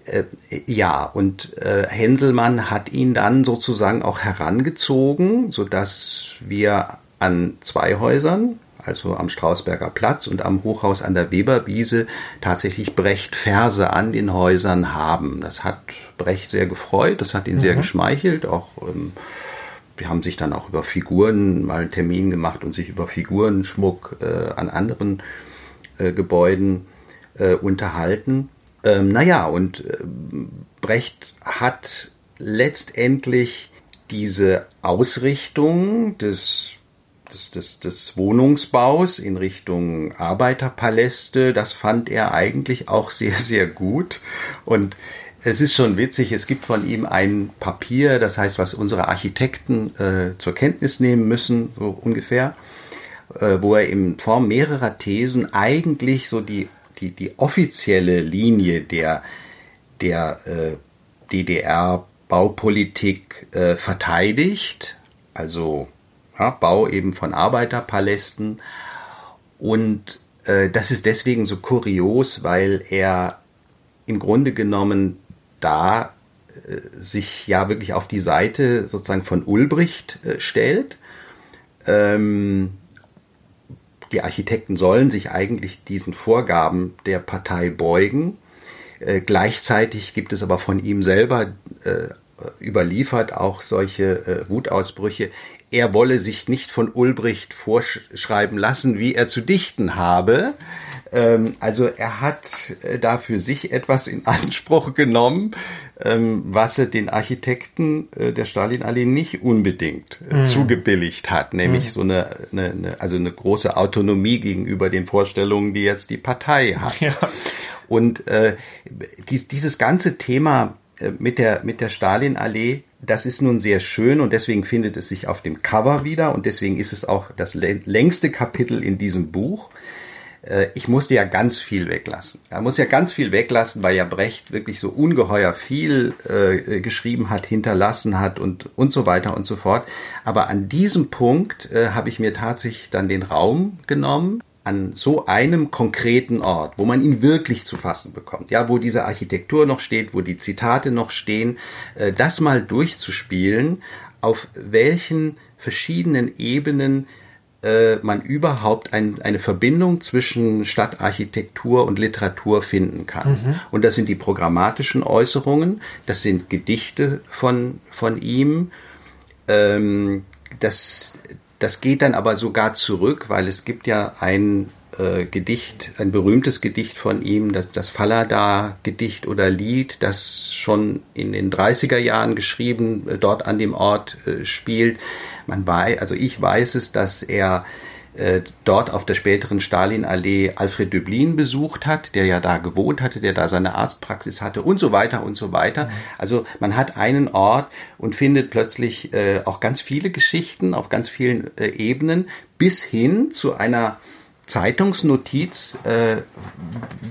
äh, ja, und äh, Henselmann hat ihn dann sozusagen auch herangezogen, so dass wir an zwei Häusern, also am Strausberger Platz und am Hochhaus an der Weberwiese, tatsächlich Brecht-Verse an den Häusern haben. Das hat Brecht sehr gefreut, das hat ihn mhm. sehr geschmeichelt, auch ähm, wir haben sich dann auch über Figuren mal einen Termin gemacht und sich über Figurenschmuck äh, an anderen äh, Gebäuden äh, unterhalten. Ähm, naja, und äh, Brecht hat letztendlich diese Ausrichtung des des, des, des Wohnungsbaus in Richtung Arbeiterpaläste, das fand er eigentlich auch sehr, sehr gut. Und es ist schon witzig, es gibt von ihm ein Papier, das heißt, was unsere Architekten äh, zur Kenntnis nehmen müssen, so ungefähr, äh, wo er in Form mehrerer Thesen eigentlich so die, die, die offizielle Linie der, der äh, DDR-Baupolitik äh, verteidigt, also ja, Bau eben von Arbeiterpalästen. Und äh, das ist deswegen so kurios, weil er im Grunde genommen da äh, sich ja wirklich auf die Seite sozusagen von Ulbricht äh, stellt. Ähm, die Architekten sollen sich eigentlich diesen Vorgaben der Partei beugen. Äh, gleichzeitig gibt es aber von ihm selber äh, überliefert auch solche äh, Wutausbrüche. Er wolle sich nicht von Ulbricht vorschreiben lassen, wie er zu dichten habe. Ähm, also er hat äh, da für sich etwas in Anspruch genommen, ähm, was er den Architekten äh, der Stalinallee nicht unbedingt äh, mhm. zugebilligt hat, nämlich mhm. so eine, eine, eine, also eine große Autonomie gegenüber den Vorstellungen, die jetzt die Partei hat. Ja. Und äh, dies, dieses ganze Thema äh, mit der, mit der Stalinallee, das ist nun sehr schön und deswegen findet es sich auf dem Cover wieder und deswegen ist es auch das längste Kapitel in diesem Buch. Äh, ich musste ja ganz viel weglassen. Er muss ja ganz viel weglassen, weil ja Brecht wirklich so ungeheuer viel äh, geschrieben hat, hinterlassen hat und, und so weiter und so fort. Aber an diesem Punkt äh, habe ich mir tatsächlich dann den Raum genommen, an so einem konkreten Ort, wo man ihn wirklich zu fassen bekommt, ja, wo diese Architektur noch steht, wo die Zitate noch stehen, äh, das mal durchzuspielen, auf welchen verschiedenen Ebenen äh, man überhaupt ein, eine Verbindung zwischen Stadtarchitektur und Literatur finden kann. Mhm. Und das sind die programmatischen Äußerungen, das sind Gedichte von, von ihm, ähm, das, das geht dann aber sogar zurück, weil es gibt ja ein äh, Gedicht, ein berühmtes Gedicht von ihm, das, das Fallada-Gedicht oder Lied, das schon in den 30er Jahren geschrieben, äh, dort an dem Ort äh, spielt. Man weiß, also ich weiß es, dass er dort auf der späteren Stalinallee Alfred Döblin besucht hat, der ja da gewohnt hatte, der da seine Arztpraxis hatte und so weiter und so weiter. Mhm. Also man hat einen Ort und findet plötzlich äh, auch ganz viele Geschichten auf ganz vielen äh, Ebenen bis hin zu einer Zeitungsnotiz, äh,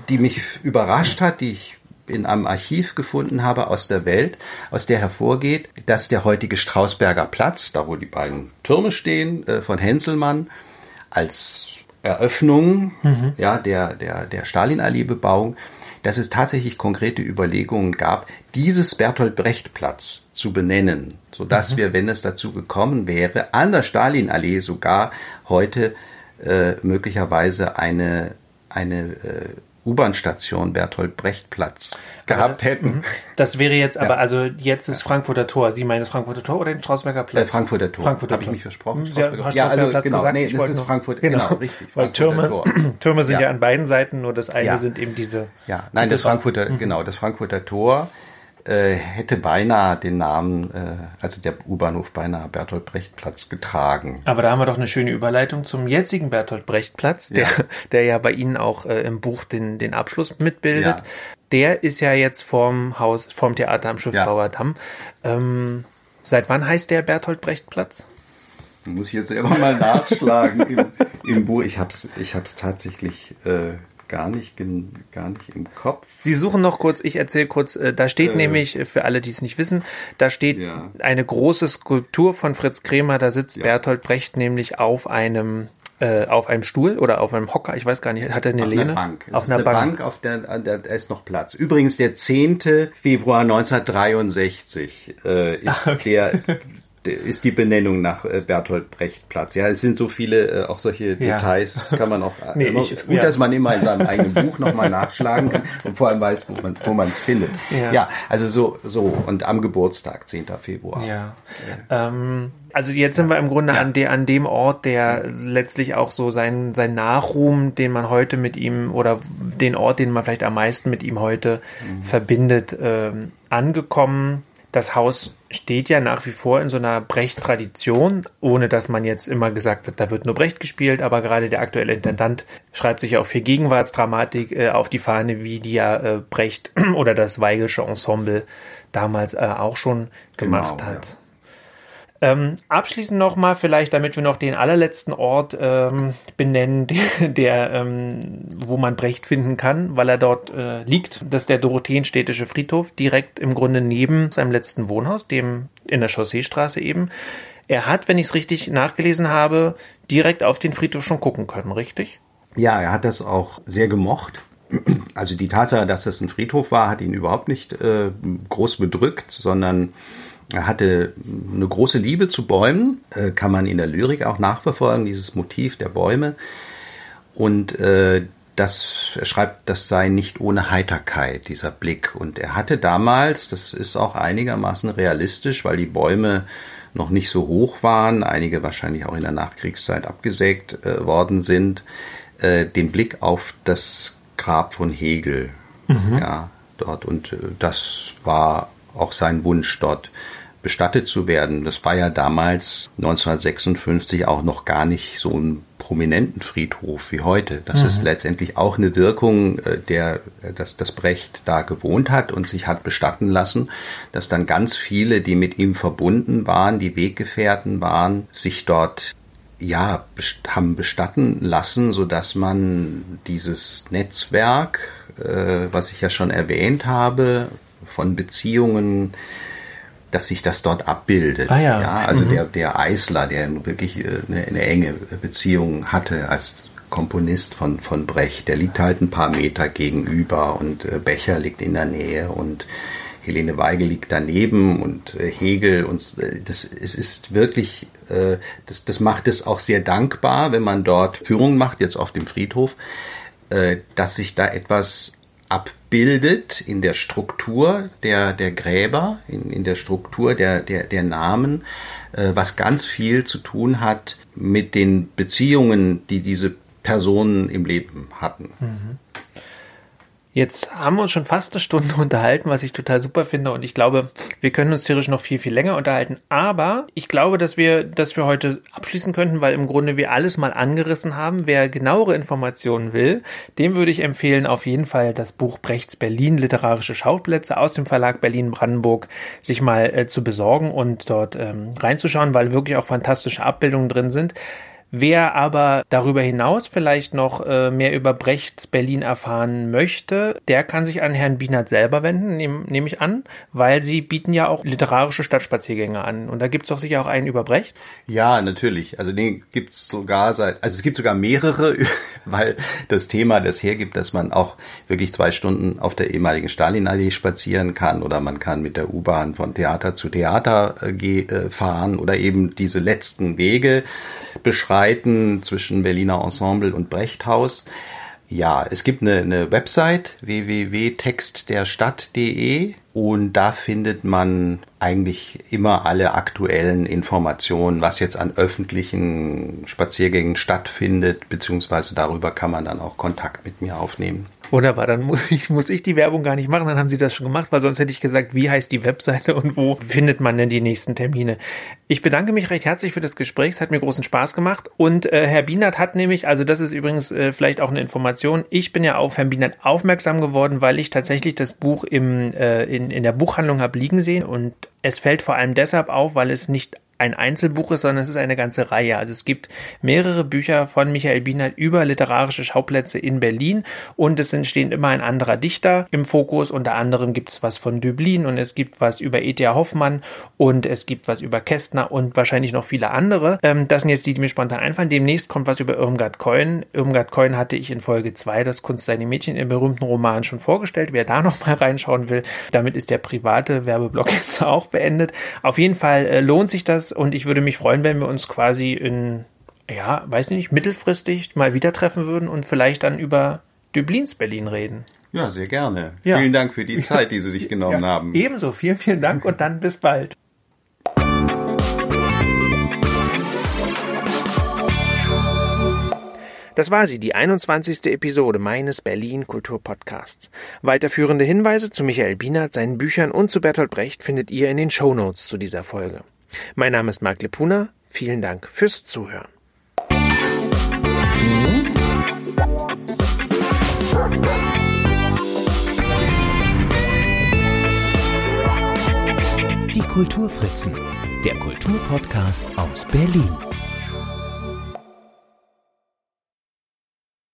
die mich überrascht hat, die ich in einem Archiv gefunden habe aus der Welt, aus der hervorgeht, dass der heutige Strausberger Platz, da wo die beiden Türme stehen, äh, von Henselmann, als Eröffnung mhm. ja, der, der, der Stalinallee-Bebauung, dass es tatsächlich konkrete Überlegungen gab, dieses Bertolt Brecht Platz zu benennen, sodass mhm. wir, wenn es dazu gekommen wäre, an der Stalinallee sogar heute äh, möglicherweise eine, eine äh, U-Bahn-Station Bertolt Brecht Platz gehabt hätten. Mhm. Das wäre jetzt aber, also jetzt ist Frankfurter Tor. Sie meinen das Frankfurter Tor oder den Strausberger Platz? Äh, Frankfurter Tor. Frankfurter Habe ich mich versprochen? Ja, ja also, Platz genau, gesagt. nee, das ist Frankfurt, genau, genau richtig. Türme, Tor. Türme sind ja. ja. an beiden Seiten, nur das eine ja. sind eben diese. Ja, nein, das Frankfurter, mhm. genau, das Frankfurter Tor äh, hätte beinahe den Namen, äh, also der U-Bahnhof beinahe Bertolt Brecht Platz getragen. Aber da haben wir doch eine schöne Überleitung zum jetzigen Bertolt Brecht Platz, der, ja. der ja bei Ihnen auch äh, im Buch den, den Abschluss mitbildet. Ja. Der ist ja jetzt vorm Haus, vorm Theater am Schiffbauerdamm. Ja. Ähm, seit wann heißt der Bertolt Brecht Platz? Muss ich jetzt selber mal nachschlagen im, im Buch. Ich hab's, ich hab's tatsächlich äh, gar nicht, gar nicht im Kopf. Sie suchen noch kurz, ich erzähle kurz, äh, da steht äh, nämlich, äh, für alle, die es nicht wissen, da steht ja. eine große Skulptur von Fritz Kremer, da sitzt ja. Bertolt Brecht nämlich auf einem äh, auf einem Stuhl oder auf einem Hocker, ich weiß gar nicht, hat er eine auf Lehne? Einer Bank. auf einer eine Bank. Bank, auf der, der ist noch Platz. Übrigens, der 10. Februar 1963 äh, ist okay. der ist die Benennung nach äh, Bertolt Brecht Platz. Ja, es sind so viele, äh, auch solche ja. Details kann man auch. nee, immer, ich, ist gut, ja. dass man immer in seinem eigenen Buch nochmal nachschlagen kann und vor allem weiß, wo man wo man es findet. Ja. ja. also so so und am Geburtstag 10. Februar. Ja. Ähm, also jetzt sind wir im Grunde an, de, an dem Ort, der letztlich auch so sein, sein Nachruhm, den man heute mit ihm oder den Ort, den man vielleicht am meisten mit ihm heute mhm. verbindet, ähm, angekommen das Haus steht ja nach wie vor in so einer Brecht-Tradition, ohne dass man jetzt immer gesagt hat, da wird nur Brecht gespielt, aber gerade der aktuelle Intendant schreibt sich auch für Gegenwartsdramatik äh, auf die Fahne, wie die ja äh, Brecht oder das Weigelsche Ensemble damals äh, auch schon gemacht genau, hat. Ja. Ähm, abschließend nochmal, vielleicht, damit wir noch den allerletzten Ort ähm, benennen, der, der ähm, wo man Brecht finden kann, weil er dort äh, liegt. Das ist der Dorotheenstädtische Friedhof, direkt im Grunde neben seinem letzten Wohnhaus, dem in der Chausseestraße eben. Er hat, wenn ich es richtig nachgelesen habe, direkt auf den Friedhof schon gucken können, richtig? Ja, er hat das auch sehr gemocht. Also die Tatsache, dass das ein Friedhof war, hat ihn überhaupt nicht äh, groß bedrückt, sondern er hatte eine große Liebe zu Bäumen, äh, kann man in der Lyrik auch nachverfolgen, dieses Motiv der Bäume. Und äh, das, er schreibt, das sei nicht ohne Heiterkeit, dieser Blick. Und er hatte damals, das ist auch einigermaßen realistisch, weil die Bäume noch nicht so hoch waren, einige wahrscheinlich auch in der Nachkriegszeit abgesägt äh, worden sind, äh, den Blick auf das Grab von Hegel, mhm. ja, dort. Und äh, das war auch sein Wunsch, dort bestattet zu werden. Das war ja damals 1956 auch noch gar nicht so ein prominenten Friedhof wie heute. Das mhm. ist letztendlich auch eine Wirkung, äh, der, dass das Brecht da gewohnt hat und sich hat bestatten lassen, dass dann ganz viele, die mit ihm verbunden waren, die Weggefährten waren, sich dort ja, haben bestatten lassen, so dass man dieses Netzwerk, äh, was ich ja schon erwähnt habe, von Beziehungen, dass sich das dort abbildet. Ah, ja. ja. also mhm. der, der Eisler, der wirklich äh, eine, eine enge Beziehung hatte als Komponist von, von Brecht, der liegt halt ein paar Meter gegenüber und äh, Becher liegt in der Nähe und Helene Weigel liegt daneben und äh, Hegel und das es ist wirklich das das macht es auch sehr dankbar, wenn man dort Führung macht jetzt auf dem Friedhof, dass sich da etwas abbildet in der Struktur der der Gräber, in, in der Struktur der der der Namen, äh, was ganz viel zu tun hat mit den Beziehungen, die diese Personen im Leben hatten. Mhm. Jetzt haben wir uns schon fast eine Stunde unterhalten, was ich total super finde. Und ich glaube, wir können uns theoretisch noch viel, viel länger unterhalten. Aber ich glaube, dass wir, dass wir heute abschließen könnten, weil im Grunde wir alles mal angerissen haben. Wer genauere Informationen will, dem würde ich empfehlen, auf jeden Fall das Buch Brechts Berlin, literarische Schauplätze aus dem Verlag Berlin-Brandenburg, sich mal äh, zu besorgen und dort ähm, reinzuschauen, weil wirklich auch fantastische Abbildungen drin sind. Wer aber darüber hinaus vielleicht noch äh, mehr über Brechts Berlin erfahren möchte, der kann sich an Herrn Bienert selber wenden, nehme nehm ich an, weil sie bieten ja auch literarische Stadtspaziergänge an. Und da gibt es doch sicher auch einen über Brecht. Ja, natürlich. Also den gibt es sogar seit, also es gibt sogar mehrere, weil das Thema das hergibt, dass man auch wirklich zwei Stunden auf der ehemaligen Stalinallee spazieren kann oder man kann mit der U-Bahn von Theater zu Theater äh, äh fahren oder eben diese letzten Wege beschreiten zwischen Berliner Ensemble und Brechthaus. Ja, es gibt eine, eine Website www.textderstadt.de und da findet man eigentlich immer alle aktuellen Informationen, was jetzt an öffentlichen Spaziergängen stattfindet, beziehungsweise darüber kann man dann auch Kontakt mit mir aufnehmen. Wunderbar, dann muss ich, muss ich die Werbung gar nicht machen, dann haben Sie das schon gemacht, weil sonst hätte ich gesagt, wie heißt die Webseite und wo findet man denn die nächsten Termine. Ich bedanke mich recht herzlich für das Gespräch, es hat mir großen Spaß gemacht. Und äh, Herr Bienert hat nämlich, also das ist übrigens äh, vielleicht auch eine Information, ich bin ja auf Herrn Bienert aufmerksam geworden, weil ich tatsächlich das Buch im, äh, in, in der Buchhandlung habe liegen sehen. Und es fällt vor allem deshalb auf, weil es nicht ein Einzelbuch ist, sondern es ist eine ganze Reihe. Also es gibt mehrere Bücher von Michael Bienert über literarische Schauplätze in Berlin und es entsteht immer ein anderer Dichter im Fokus. Unter anderem gibt es was von Döblin und es gibt was über E.T.A. Hoffmann und es gibt was über Kästner und wahrscheinlich noch viele andere. Ähm, das sind jetzt die, die mir spontan einfallen. Demnächst kommt was über Irmgard Keun. Irmgard Keun hatte ich in Folge 2 das Kunst seine Mädchen im berühmten Roman schon vorgestellt. Wer da noch mal reinschauen will, damit ist der private Werbeblock jetzt auch beendet. Auf jeden Fall äh, lohnt sich das und ich würde mich freuen, wenn wir uns quasi in, ja, weiß nicht, mittelfristig mal wieder treffen würden und vielleicht dann über Dublins Berlin reden. Ja, sehr gerne. Ja. Vielen Dank für die Zeit, die Sie sich genommen ja, haben. Ebenso, vielen, vielen Dank und dann bis bald. Das war sie, die 21. Episode meines Berlin Kultur Podcasts. Weiterführende Hinweise zu Michael Bienert, seinen Büchern und zu Bertolt Brecht findet ihr in den Show Notes zu dieser Folge. Mein Name ist Marc Lepuna. Vielen Dank fürs Zuhören. Die Kulturfritzen, der Kulturpodcast aus Berlin.